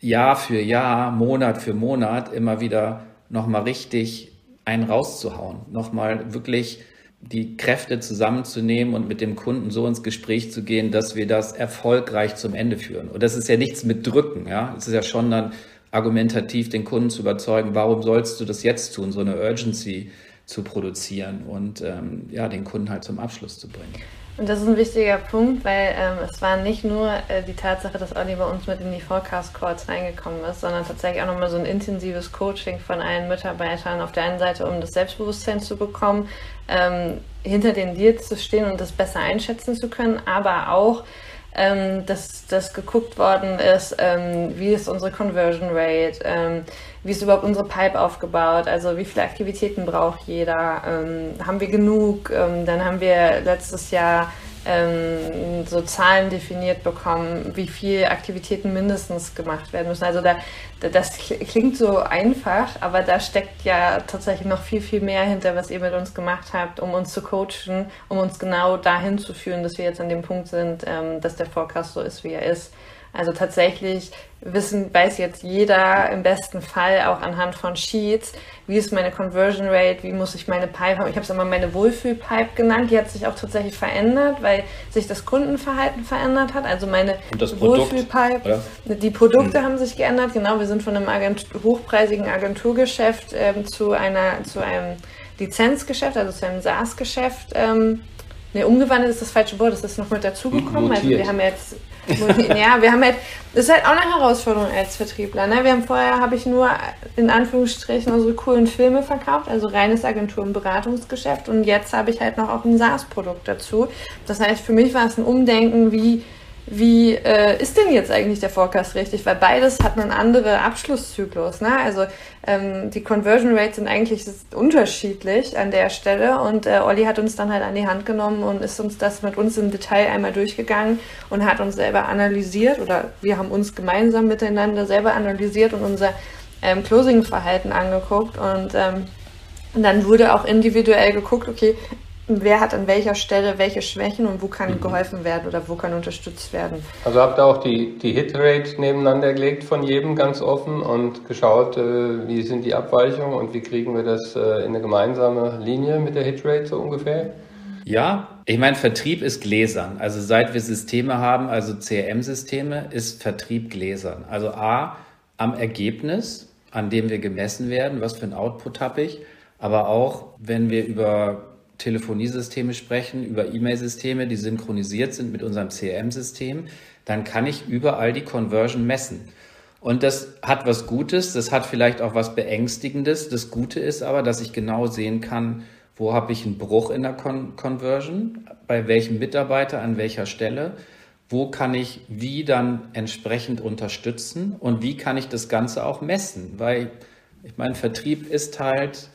C: Jahr für Jahr, Monat für Monat immer wieder nochmal richtig einen rauszuhauen, nochmal wirklich die Kräfte zusammenzunehmen und mit dem Kunden so ins Gespräch zu gehen, dass wir das erfolgreich zum Ende führen. Und das ist ja nichts mit Drücken, ja. Es ist ja schon dann argumentativ den Kunden zu überzeugen, warum sollst du das jetzt tun, so eine Urgency zu produzieren und ähm, ja, den Kunden halt zum Abschluss zu bringen.
A: Und das ist ein wichtiger Punkt, weil ähm, es war nicht nur äh, die Tatsache, dass Olli bei uns mit in die Forecast Calls reingekommen ist, sondern tatsächlich auch nochmal so ein intensives Coaching von allen Mitarbeitern auf der einen Seite, um das Selbstbewusstsein zu bekommen, ähm, hinter den Deals zu stehen und das besser einschätzen zu können, aber auch ähm, dass, dass geguckt worden ist, ähm, wie ist unsere Conversion Rate, ähm, wie ist überhaupt unsere Pipe aufgebaut, also wie viele Aktivitäten braucht jeder, ähm, haben wir genug, ähm, dann haben wir letztes Jahr ähm, so Zahlen definiert bekommen, wie viele Aktivitäten mindestens gemacht werden müssen. Also da, das klingt so einfach, aber da steckt ja tatsächlich noch viel, viel mehr hinter, was ihr mit uns gemacht habt, um uns zu coachen, um uns genau dahin zu führen, dass wir jetzt an dem Punkt sind, ähm, dass der Forecast so ist, wie er ist. Also tatsächlich wissen, weiß jetzt jeder im besten Fall auch anhand von Sheets, wie ist meine Conversion Rate, wie muss ich meine Pipe haben. Ich habe es immer meine Wohlfühl-Pipe genannt, die hat sich auch tatsächlich verändert, weil sich das Kundenverhalten verändert hat. Also meine Wohlfühl-Pipe, die Produkte hm. haben sich geändert. Genau, wir sind von einem Agent hochpreisigen Agenturgeschäft ähm, zu, einer, zu einem Lizenzgeschäft, also zu einem SaaS-Geschäft. Ähm, Ne, umgewandelt ist das falsche Wort, das ist noch mit dazugekommen. Also wir haben jetzt ja, wir haben halt, das ist halt auch eine Herausforderung als Vertriebler. Ne? Wir haben vorher, habe ich nur in Anführungsstrichen unsere coolen Filme verkauft, also reines Agentur- und Beratungsgeschäft. Und jetzt habe ich halt noch auch ein SaaS-Produkt dazu. Das heißt, für mich war es ein Umdenken, wie wie äh, ist denn jetzt eigentlich der Forecast richtig? Weil beides hat einen anderen Abschlusszyklus. Ne? Also ähm, die Conversion Rates sind eigentlich unterschiedlich an der Stelle und äh, Olli hat uns dann halt an die Hand genommen und ist uns das mit uns im Detail einmal durchgegangen und hat uns selber analysiert oder wir haben uns gemeinsam miteinander selber analysiert und unser ähm, Closing-Verhalten angeguckt und ähm, und dann wurde auch individuell geguckt, okay, wer hat an welcher Stelle welche Schwächen und wo kann mhm. geholfen werden oder wo kann unterstützt werden.
B: Also habt ihr auch die, die Hitrate nebeneinander gelegt von jedem ganz offen und geschaut, äh, wie sind die Abweichungen und wie kriegen wir das äh, in eine gemeinsame Linie mit der Hitrate so ungefähr?
C: Ja, ich meine, Vertrieb ist gläsern. Also seit wir Systeme haben, also CRM-Systeme, ist Vertrieb gläsern. Also A, am Ergebnis, an dem wir gemessen werden, was für ein Output habe ich, aber auch, wenn wir über Telefoniesysteme sprechen, über E-Mail-Systeme, die synchronisiert sind mit unserem CRM-System, dann kann ich überall die Conversion messen. Und das hat was Gutes, das hat vielleicht auch was Beängstigendes. Das Gute ist aber, dass ich genau sehen kann, wo habe ich einen Bruch in der Con Conversion, bei welchem Mitarbeiter, an welcher Stelle, wo kann ich wie dann entsprechend unterstützen und wie kann ich das Ganze auch messen, weil ich meine, Vertrieb ist halt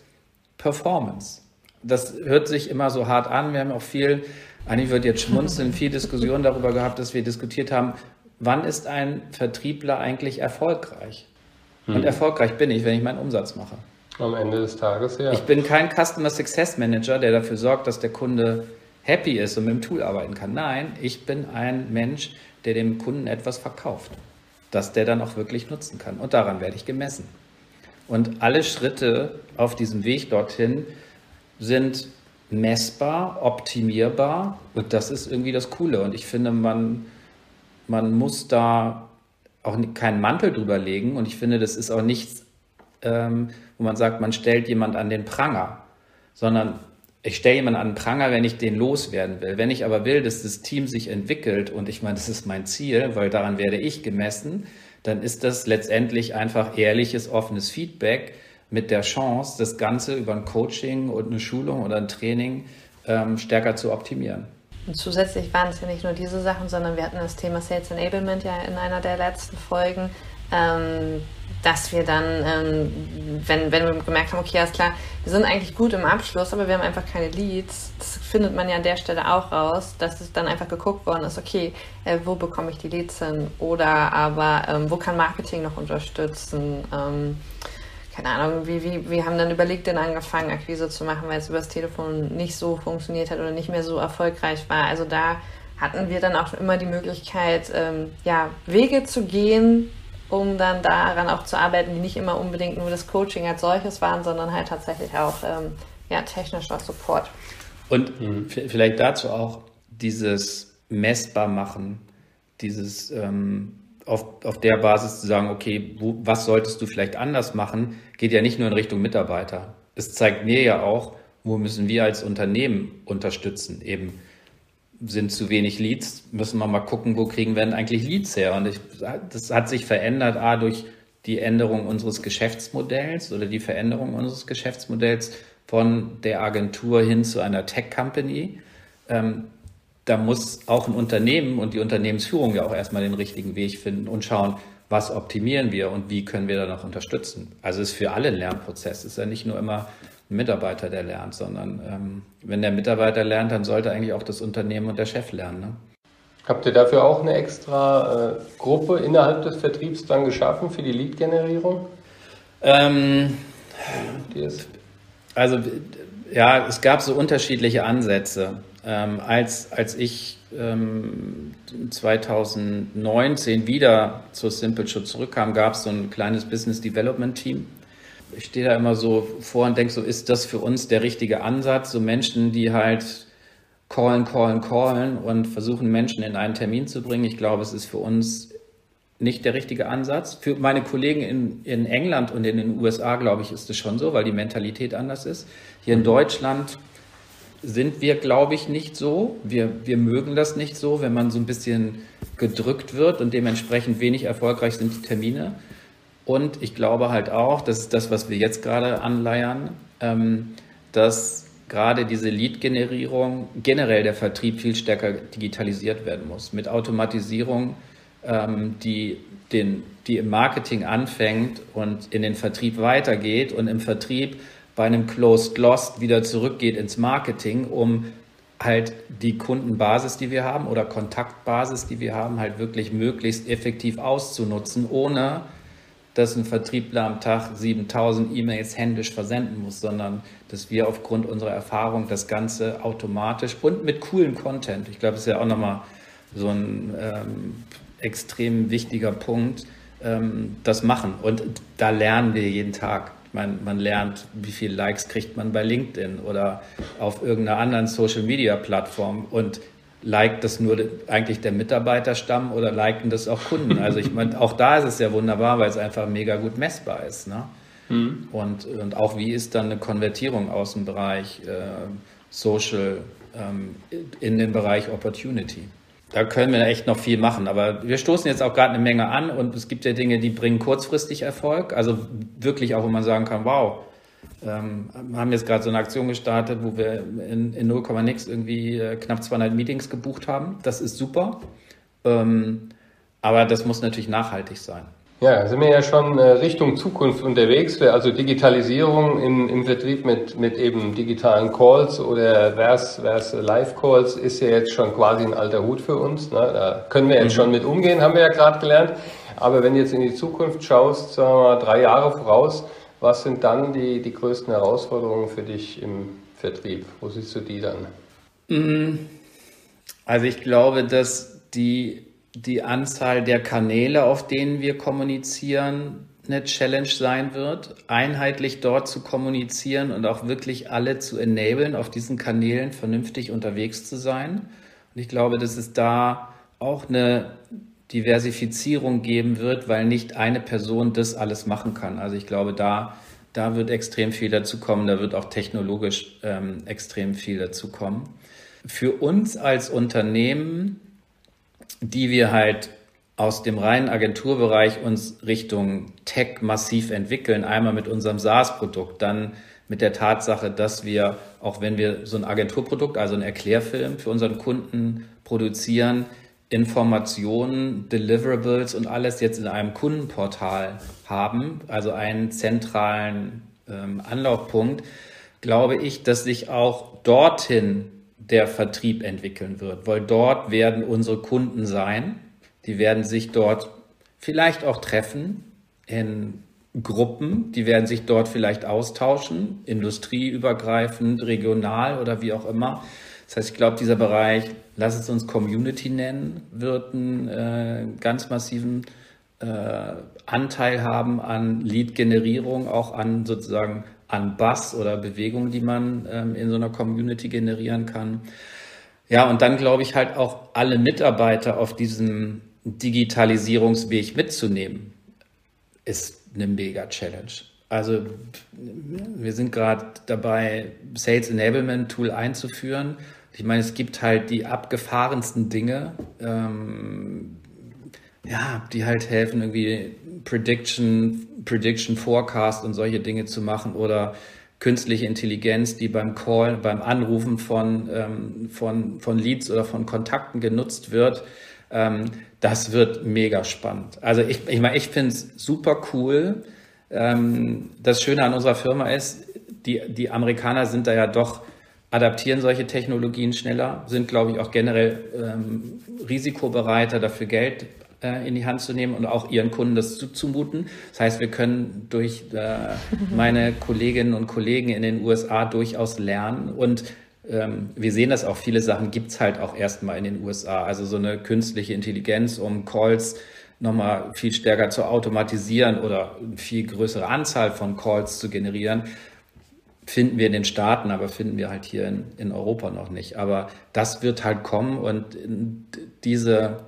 C: Performance das hört sich immer so hart an. Wir haben auch viel, eigentlich wird jetzt schmunzeln, viel Diskussion darüber gehabt, dass wir diskutiert haben, wann ist ein Vertriebler eigentlich erfolgreich? Und hm. erfolgreich bin ich, wenn ich meinen Umsatz mache.
B: Am Ende des Tages, ja.
C: Ich bin kein Customer Success Manager, der dafür sorgt, dass der Kunde happy ist und mit dem Tool arbeiten kann. Nein, ich bin ein Mensch, der dem Kunden etwas verkauft, das der dann auch wirklich nutzen kann. Und daran werde ich gemessen. Und alle Schritte auf diesem Weg dorthin sind messbar, optimierbar und das ist irgendwie das Coole. Und ich finde, man, man muss da auch keinen Mantel drüber legen und ich finde, das ist auch nichts, ähm, wo man sagt, man stellt jemand an den Pranger, sondern ich stelle jemanden an den Pranger, wenn ich den loswerden will. Wenn ich aber will, dass das Team sich entwickelt und ich meine, das ist mein Ziel, weil daran werde ich gemessen, dann ist das letztendlich einfach ehrliches, offenes Feedback, mit der Chance, das Ganze über ein Coaching und eine Schulung oder ein Training ähm, stärker zu optimieren.
A: Und zusätzlich waren es ja nicht nur diese Sachen, sondern wir hatten das Thema Sales Enablement ja in einer der letzten Folgen, ähm, dass wir dann, ähm, wenn, wenn wir gemerkt haben, okay, alles klar, wir sind eigentlich gut im Abschluss, aber wir haben einfach keine Leads, das findet man ja an der Stelle auch raus, dass es dann einfach geguckt worden ist, okay, äh, wo bekomme ich die Leads hin oder aber ähm, wo kann Marketing noch unterstützen? Keine Ahnung, wie, wie, wir haben dann überlegt, dann angefangen, Akquise zu machen, weil es übers Telefon nicht so funktioniert hat oder nicht mehr so erfolgreich war. Also da hatten wir dann auch immer die Möglichkeit, ähm, ja, Wege zu gehen, um dann daran auch zu arbeiten, die nicht immer unbedingt nur das Coaching als solches waren, sondern halt tatsächlich auch ähm, ja, technischer Support.
C: Und mhm. vielleicht dazu auch dieses messbar machen, dieses ähm, auf, auf der Basis zu sagen, okay, wo, was solltest du vielleicht anders machen, geht ja nicht nur in Richtung Mitarbeiter. Es zeigt mir ja auch, wo müssen wir als Unternehmen unterstützen. Eben sind zu wenig Leads, müssen wir mal gucken, wo kriegen wir denn eigentlich Leads her? Und ich, das hat sich verändert, A, durch die Änderung unseres Geschäftsmodells oder die Veränderung unseres Geschäftsmodells von der Agentur hin zu einer Tech-Company. Ähm, da muss auch ein Unternehmen und die Unternehmensführung ja auch erstmal den richtigen Weg finden und schauen, was optimieren wir und wie können wir da noch unterstützen. Also es ist für alle ein Lernprozess. Es ist ja nicht nur immer ein Mitarbeiter, der lernt, sondern ähm, wenn der Mitarbeiter lernt, dann sollte eigentlich auch das Unternehmen und der Chef lernen. Ne?
B: Habt ihr dafür auch eine extra äh, Gruppe innerhalb des Vertriebs dann geschaffen für die Lead-Generierung?
C: Ähm, also ja, es gab so unterschiedliche Ansätze. Ähm, als, als ich ähm, 2019 wieder zur Simple Show zurückkam, gab es so ein kleines Business Development Team. Ich stehe da immer so vor und denke so, ist das für uns der richtige Ansatz? So Menschen, die halt callen, callen, callen und versuchen Menschen in einen Termin zu bringen. Ich glaube, es ist für uns nicht der richtige Ansatz. Für meine Kollegen in, in England und in den USA, glaube ich, ist es schon so, weil die Mentalität anders ist. Hier in Deutschland sind wir, glaube ich, nicht so. Wir, wir mögen das nicht so, wenn man so ein bisschen gedrückt wird und dementsprechend wenig erfolgreich sind die Termine. Und ich glaube halt auch, das ist das, was wir jetzt gerade anleiern, ähm, dass gerade diese Lead-Generierung, generell der Vertrieb viel stärker digitalisiert werden muss. Mit Automatisierung, ähm, die, den, die im Marketing anfängt und in den Vertrieb weitergeht und im Vertrieb bei einem Closed Lost wieder zurückgeht ins Marketing, um halt die Kundenbasis, die wir haben oder Kontaktbasis, die wir haben, halt wirklich möglichst effektiv auszunutzen, ohne dass ein Vertriebler am Tag 7000 E-Mails händisch versenden muss, sondern dass wir aufgrund unserer Erfahrung das Ganze automatisch und mit coolen Content, ich glaube, das ist ja auch nochmal so ein ähm, extrem wichtiger Punkt, ähm, das machen. Und da lernen wir jeden Tag. Man, man lernt, wie viele Likes kriegt man bei LinkedIn oder auf irgendeiner anderen Social-Media-Plattform und liked das nur eigentlich der Mitarbeiterstamm oder liken das auch Kunden? [LAUGHS] Also ich meine, auch da ist es ja wunderbar, weil es einfach mega gut messbar ist. Ne? Mhm. Und, und auch wie ist dann eine Konvertierung aus dem Bereich äh, Social ähm, in den Bereich Opportunity? Da können wir echt noch viel machen. Aber wir stoßen jetzt auch gerade eine Menge an und es gibt ja Dinge, die bringen kurzfristig Erfolg. Also wirklich auch, wo man sagen kann, wow, ähm, haben jetzt gerade so eine Aktion gestartet, wo wir in, in 0, nix irgendwie äh, knapp 200 Meetings gebucht haben. Das ist super. Ähm, aber das muss natürlich nachhaltig sein.
B: Ja, sind wir ja schon äh, Richtung Zukunft unterwegs. Also Digitalisierung im, im Vertrieb mit, mit eben digitalen Calls oder vers, vers Live-Calls ist ja jetzt schon quasi ein alter Hut für uns. Ne? Da können wir jetzt mhm. schon mit umgehen, haben wir ja gerade gelernt. Aber wenn du jetzt in die Zukunft schaust, sagen wir mal drei Jahre voraus, was sind dann die, die größten Herausforderungen für dich im Vertrieb? Wo siehst du die dann?
C: Mhm. Also ich glaube, dass die die Anzahl der Kanäle, auf denen wir kommunizieren, eine Challenge sein wird, einheitlich dort zu kommunizieren und auch wirklich alle zu enablen, auf diesen Kanälen vernünftig unterwegs zu sein. Und ich glaube, dass es da auch eine Diversifizierung geben wird, weil nicht eine Person das alles machen kann. Also ich glaube, da, da wird extrem viel dazu kommen, da wird auch technologisch ähm, extrem viel dazu kommen. Für uns als Unternehmen die wir halt aus dem reinen Agenturbereich uns Richtung Tech massiv entwickeln. Einmal mit unserem SaaS-Produkt, dann mit der Tatsache, dass wir, auch wenn wir so ein Agenturprodukt, also ein Erklärfilm für unseren Kunden produzieren, Informationen, Deliverables und alles jetzt in einem Kundenportal haben, also einen zentralen ähm, Anlaufpunkt, glaube ich, dass sich auch dorthin der Vertrieb entwickeln wird, weil dort werden unsere Kunden sein, die werden sich dort vielleicht auch treffen in Gruppen, die werden sich dort vielleicht austauschen, industrieübergreifend, regional oder wie auch immer. Das heißt, ich glaube, dieser Bereich, lass es uns Community nennen, wird einen äh, ganz massiven äh, Anteil haben an Lead-Generierung, auch an sozusagen an Bass oder Bewegung, die man ähm, in so einer Community generieren kann. Ja, und dann glaube ich halt auch alle Mitarbeiter auf diesem Digitalisierungsweg mitzunehmen, ist eine mega Challenge. Also wir sind gerade dabei, Sales Enablement Tool einzuführen. Ich meine, es gibt halt die abgefahrensten Dinge, ähm, ja, die halt helfen, irgendwie Prediction, Prediction Forecast und solche Dinge zu machen oder künstliche Intelligenz, die beim Call, beim Anrufen von, ähm, von, von Leads oder von Kontakten genutzt wird. Ähm, das wird mega spannend. Also ich, ich meine, ich finde es super cool. Ähm, das Schöne an unserer Firma ist, die, die Amerikaner sind da ja doch, adaptieren solche Technologien schneller, sind, glaube ich, auch generell ähm, risikobereiter, dafür Geld in die Hand zu nehmen und auch ihren Kunden das zuzumuten. Das heißt, wir können durch äh, meine [LAUGHS] Kolleginnen und Kollegen in den USA durchaus lernen und ähm, wir sehen das auch, viele Sachen gibt es halt auch erstmal in den USA. Also so eine künstliche Intelligenz, um Calls nochmal viel stärker zu automatisieren oder eine viel größere Anzahl von Calls zu generieren, finden wir in den Staaten, aber finden wir halt hier in, in Europa noch nicht. Aber das wird halt kommen und diese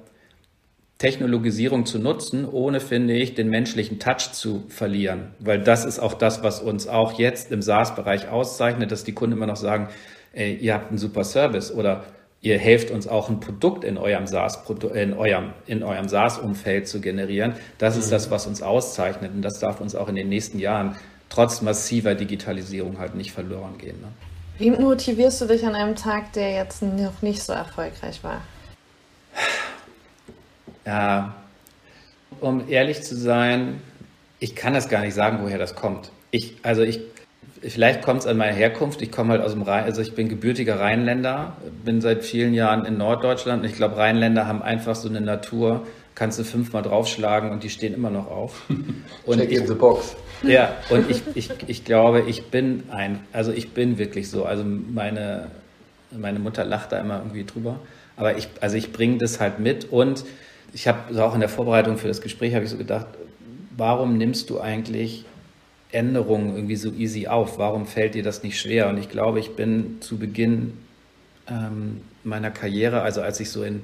C: Technologisierung zu nutzen, ohne, finde ich, den menschlichen Touch zu verlieren. Weil das ist auch das, was uns auch jetzt im SaaS-Bereich auszeichnet, dass die Kunden immer noch sagen, ey, ihr habt einen super Service oder ihr helft uns auch ein Produkt in eurem SaaS, in eurem, in eurem SaaS-Umfeld zu generieren. Das ist mhm. das, was uns auszeichnet und das darf uns auch in den nächsten Jahren trotz massiver Digitalisierung halt nicht verloren gehen. Ne?
A: Wie motivierst du dich an einem Tag, der jetzt noch nicht so erfolgreich war?
C: Ja, um ehrlich zu sein, ich kann das gar nicht sagen, woher das kommt. Ich, also ich Vielleicht kommt es an meiner Herkunft. Ich komme halt aus dem Rhein, also ich bin gebürtiger Rheinländer, bin seit vielen Jahren in Norddeutschland und ich glaube, Rheinländer haben einfach so eine Natur, kannst du fünfmal draufschlagen und die stehen immer noch auf. [LAUGHS] Und
B: Check ich, in the box.
C: Ja, und ich, ich, ich glaube, ich bin ein, also ich bin wirklich so. Also meine, meine Mutter lacht da immer irgendwie drüber. Aber ich, also ich bringe das halt mit und ich habe auch in der Vorbereitung für das Gespräch habe ich so gedacht, warum nimmst du eigentlich Änderungen irgendwie so easy auf? Warum fällt dir das nicht schwer? Und ich glaube, ich bin zu Beginn ähm, meiner Karriere, also als ich so in,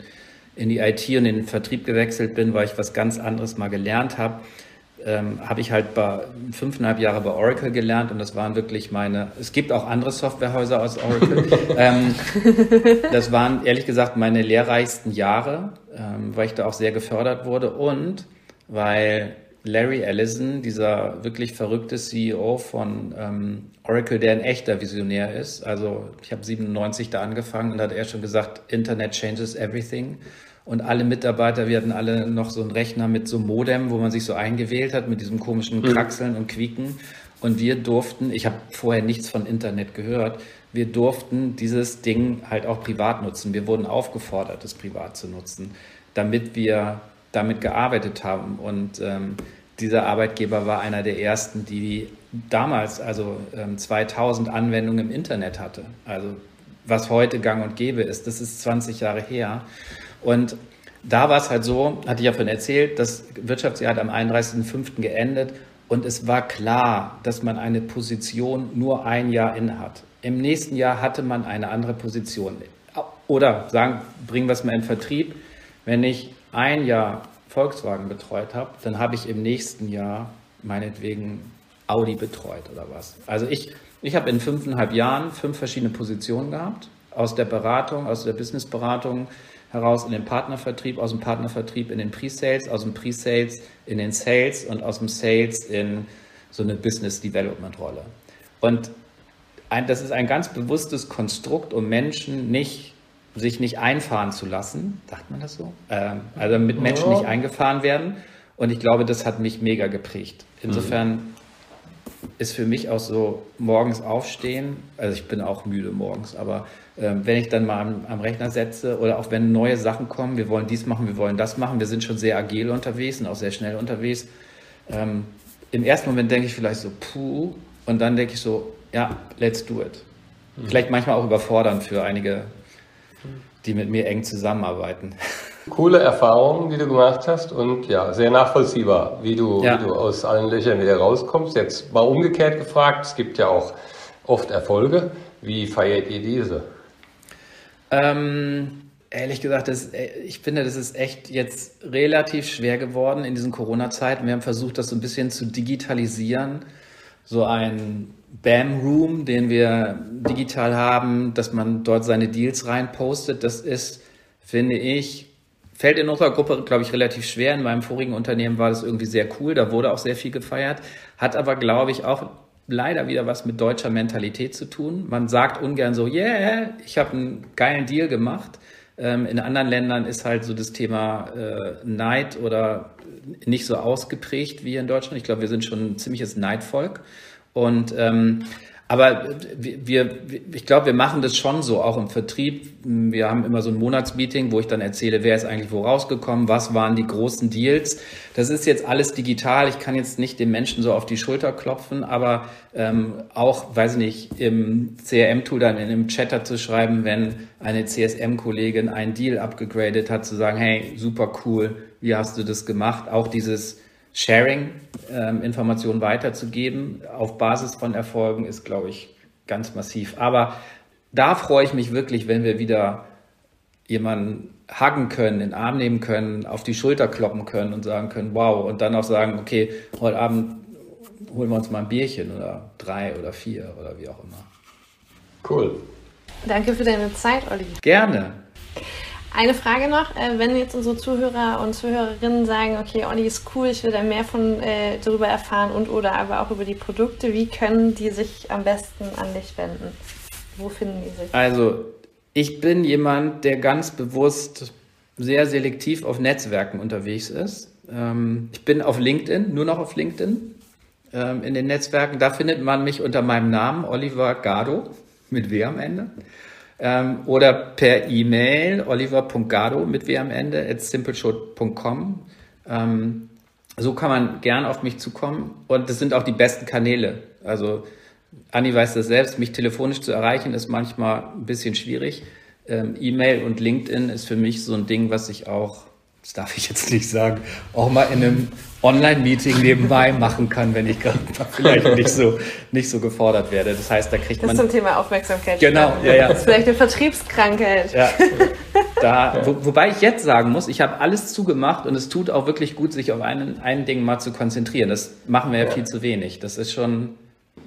C: in die IT und in den Vertrieb gewechselt bin, weil ich was ganz anderes mal gelernt habe, ähm, habe ich halt bei fünfeinhalb Jahre bei Oracle gelernt und das waren wirklich meine, es gibt auch andere Softwarehäuser als Oracle. [LAUGHS] ähm, das waren ehrlich gesagt meine lehrreichsten Jahre, ähm, weil ich da auch sehr gefördert wurde und weil Larry Ellison, dieser wirklich verrückte CEO von ähm, Oracle, der ein echter Visionär ist. Also ich habe 97 da angefangen und da hat er schon gesagt, Internet changes everything. Und alle Mitarbeiter, wir hatten alle noch so einen Rechner mit so einem Modem, wo man sich so eingewählt hat mit diesem komischen mhm. Kraxeln und Quieken. Und wir durften, ich habe vorher nichts von Internet gehört, wir durften dieses Ding halt auch privat nutzen. Wir wurden aufgefordert, es privat zu nutzen, damit wir damit gearbeitet haben. Und ähm, dieser Arbeitgeber war einer der ersten, die damals, also ähm, 2000 Anwendungen im Internet hatte. Also was heute gang und gäbe ist. Das ist 20 Jahre her. Und da war es halt so, hatte ich ja von erzählt, das Wirtschaftsjahr hat am 31.05. geendet und es war klar, dass man eine Position nur ein Jahr innehat. Im nächsten Jahr hatte man eine andere Position. Oder sagen, bringen wir es mal in Vertrieb. Wenn ich ein Jahr Volkswagen betreut habe, dann habe ich im nächsten Jahr meinetwegen Audi betreut oder was. Also ich, ich habe in fünfeinhalb Jahren fünf verschiedene Positionen gehabt, aus der Beratung, aus der Businessberatung heraus in den Partnervertrieb, aus dem Partnervertrieb in den Pre-Sales, aus dem Pre-Sales in den Sales und aus dem Sales in so eine Business Development Rolle. Und ein, das ist ein ganz bewusstes Konstrukt, um Menschen nicht sich nicht einfahren zu lassen, sagt man das so? Ähm, also mit Menschen nicht eingefahren werden. Und ich glaube, das hat mich mega geprägt. Insofern. Ist für mich auch so morgens aufstehen, also ich bin auch müde morgens, aber ähm, wenn ich dann mal am, am, Rechner setze oder auch wenn neue Sachen kommen, wir wollen dies machen, wir wollen das machen, wir sind schon sehr agil unterwegs und auch sehr schnell unterwegs, ähm, im ersten Moment denke ich vielleicht so, puh, und dann denke ich so, ja, let's do it. Mhm. Vielleicht manchmal auch überfordernd für einige, die mit mir eng zusammenarbeiten. [LAUGHS]
B: Coole Erfahrungen, die du gemacht hast und ja, sehr nachvollziehbar, wie du, ja. wie du aus allen Löchern wieder rauskommst. Jetzt mal umgekehrt gefragt, es gibt ja auch oft Erfolge. Wie feiert ihr diese?
C: Ähm, ehrlich gesagt, das, äh, ich finde, das ist echt jetzt relativ schwer geworden in diesen Corona-Zeiten. Wir haben versucht, das so ein bisschen zu digitalisieren. So ein BAM-Room, den wir digital haben, dass man dort seine Deals reinpostet. Das ist, finde ich, fällt in unserer Gruppe, glaube ich, relativ schwer. In meinem vorigen Unternehmen war das irgendwie sehr cool. Da wurde auch sehr viel gefeiert. Hat aber, glaube ich, auch leider wieder was mit deutscher Mentalität zu tun. Man sagt ungern so, yeah, ich habe einen geilen Deal gemacht. Ähm, in anderen Ländern ist halt so das Thema äh, Neid oder nicht so ausgeprägt wie in Deutschland. Ich glaube, wir sind schon ein ziemliches Neidvolk. Und ähm, aber wir, ich glaube, wir machen das schon so, auch im Vertrieb. Wir haben immer so ein Monatsmeeting, wo ich dann erzähle, wer ist eigentlich wo rausgekommen, was waren die großen Deals. Das ist jetzt alles digital. Ich kann jetzt nicht den Menschen so auf die Schulter klopfen, aber ähm, auch, weiß ich nicht, im CRM-Tool dann in einem Chatter zu schreiben, wenn eine CSM-Kollegin einen Deal abgegradet hat, zu sagen, hey, super cool, wie hast du das gemacht? Auch dieses Sharing, ähm, Informationen weiterzugeben auf Basis von Erfolgen ist, glaube ich, ganz massiv. Aber da freue ich mich wirklich, wenn wir wieder jemanden huggen können, in den Arm nehmen können, auf die Schulter kloppen können und sagen können, wow, und dann auch sagen, okay, heute Abend holen wir uns mal ein Bierchen oder drei oder vier oder wie auch immer.
B: Cool.
A: Danke für deine Zeit, Olli.
C: Gerne.
A: Eine Frage noch, äh, wenn jetzt unsere Zuhörer und Zuhörerinnen sagen, okay, Olli ist cool, ich will da mehr von äh, darüber erfahren und oder aber auch über die Produkte, wie können die sich am besten an dich wenden? Wo finden die sich?
C: Also, ich bin jemand, der ganz bewusst sehr selektiv auf Netzwerken unterwegs ist. Ähm, ich bin auf LinkedIn, nur noch auf LinkedIn ähm, in den Netzwerken. Da findet man mich unter meinem Namen, Oliver Gado, mit W am Ende. Ähm, oder per E-Mail oliver.gado mit W am Ende at simpleshot.com. Ähm, so kann man gern auf mich zukommen und das sind auch die besten Kanäle. Also Anni weiß das selbst, mich telefonisch zu erreichen ist manchmal ein bisschen schwierig. Ähm, E-Mail und LinkedIn ist für mich so ein Ding, was ich auch das darf ich jetzt nicht sagen, auch mal in einem Online-Meeting nebenbei machen kann, wenn ich gerade [LAUGHS] vielleicht nicht so, nicht so gefordert werde. Das heißt, da kriegt
A: das
C: man.
A: Das zum Thema Aufmerksamkeit.
C: Genau, ja, ja.
A: Das ist vielleicht eine Vertriebskrankheit.
C: Ja. [LAUGHS] Da, wo, wobei ich jetzt sagen muss, ich habe alles zugemacht und es tut auch wirklich gut, sich auf einen, ein Ding mal zu konzentrieren. Das machen wir ja, ja viel zu wenig. Das ist schon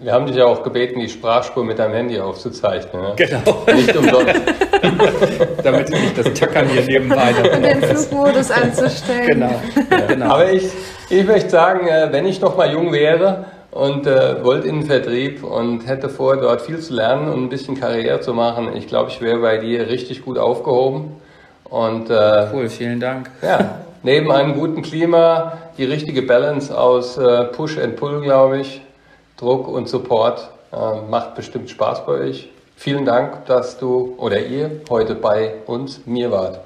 B: wir haben dich ja auch gebeten, die Sprachspur mit deinem Handy aufzuzeichnen.
C: Ne? Genau. Nicht umsonst. [LAUGHS] [LAUGHS] Damit ich nicht das Tackern hier nebenbei
A: Und den Flugmodus [LAUGHS] anzustellen.
C: Genau.
B: Ja. genau. Aber ich, ich möchte sagen, äh, wenn ich noch mal jung wäre und äh, wollte in den Vertrieb und hätte vor, dort viel zu lernen und ein bisschen Karriere zu machen, ich glaube, ich wäre bei dir richtig gut aufgehoben. Und,
C: äh, cool, vielen Dank.
B: Ja, neben einem guten Klima, die richtige Balance aus äh, Push and Pull, glaube ich, Druck und Support. Äh, macht bestimmt Spaß bei euch. Vielen Dank, dass du oder ihr heute bei uns, mir wart.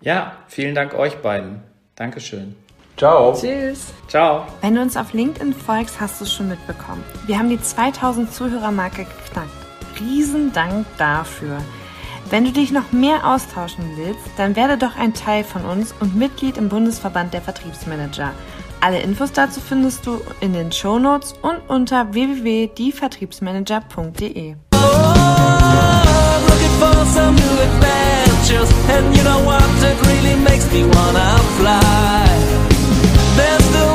C: Ja, vielen Dank euch beiden. Dankeschön.
B: Ciao.
A: Tschüss.
C: Ciao.
A: Wenn du uns auf LinkedIn folgst, hast du es schon mitbekommen. Wir haben die 2000 Zuhörermarke geknackt. Riesen Dank dafür. Wenn du dich noch mehr austauschen willst, dann werde doch ein Teil von uns und Mitglied im Bundesverband der Vertriebsmanager. Alle Infos dazu findest du in den Show Notes und unter www.dievertriebsmanager.de. some new adventures. And you know what? It really makes me wanna fly. There's the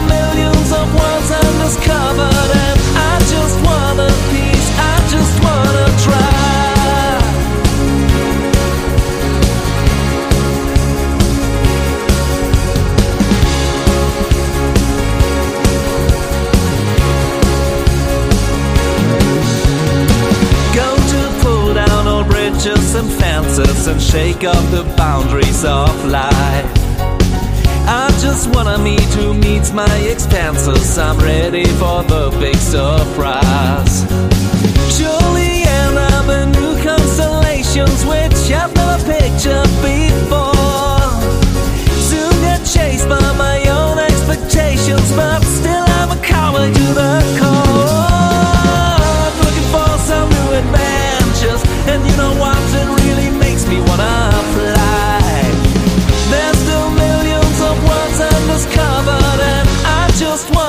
A: break up the boundaries of life. I just wanna meet who meets my expenses. I'm ready for the big surprise. Surely end up in new constellations, which I've never pictured before. Soon get chased by my own expectations, but still I'm a coward
D: to the core. Looking for some new adventures, and you know what? me wanna fly. There's still millions of words undiscovered, and I just want.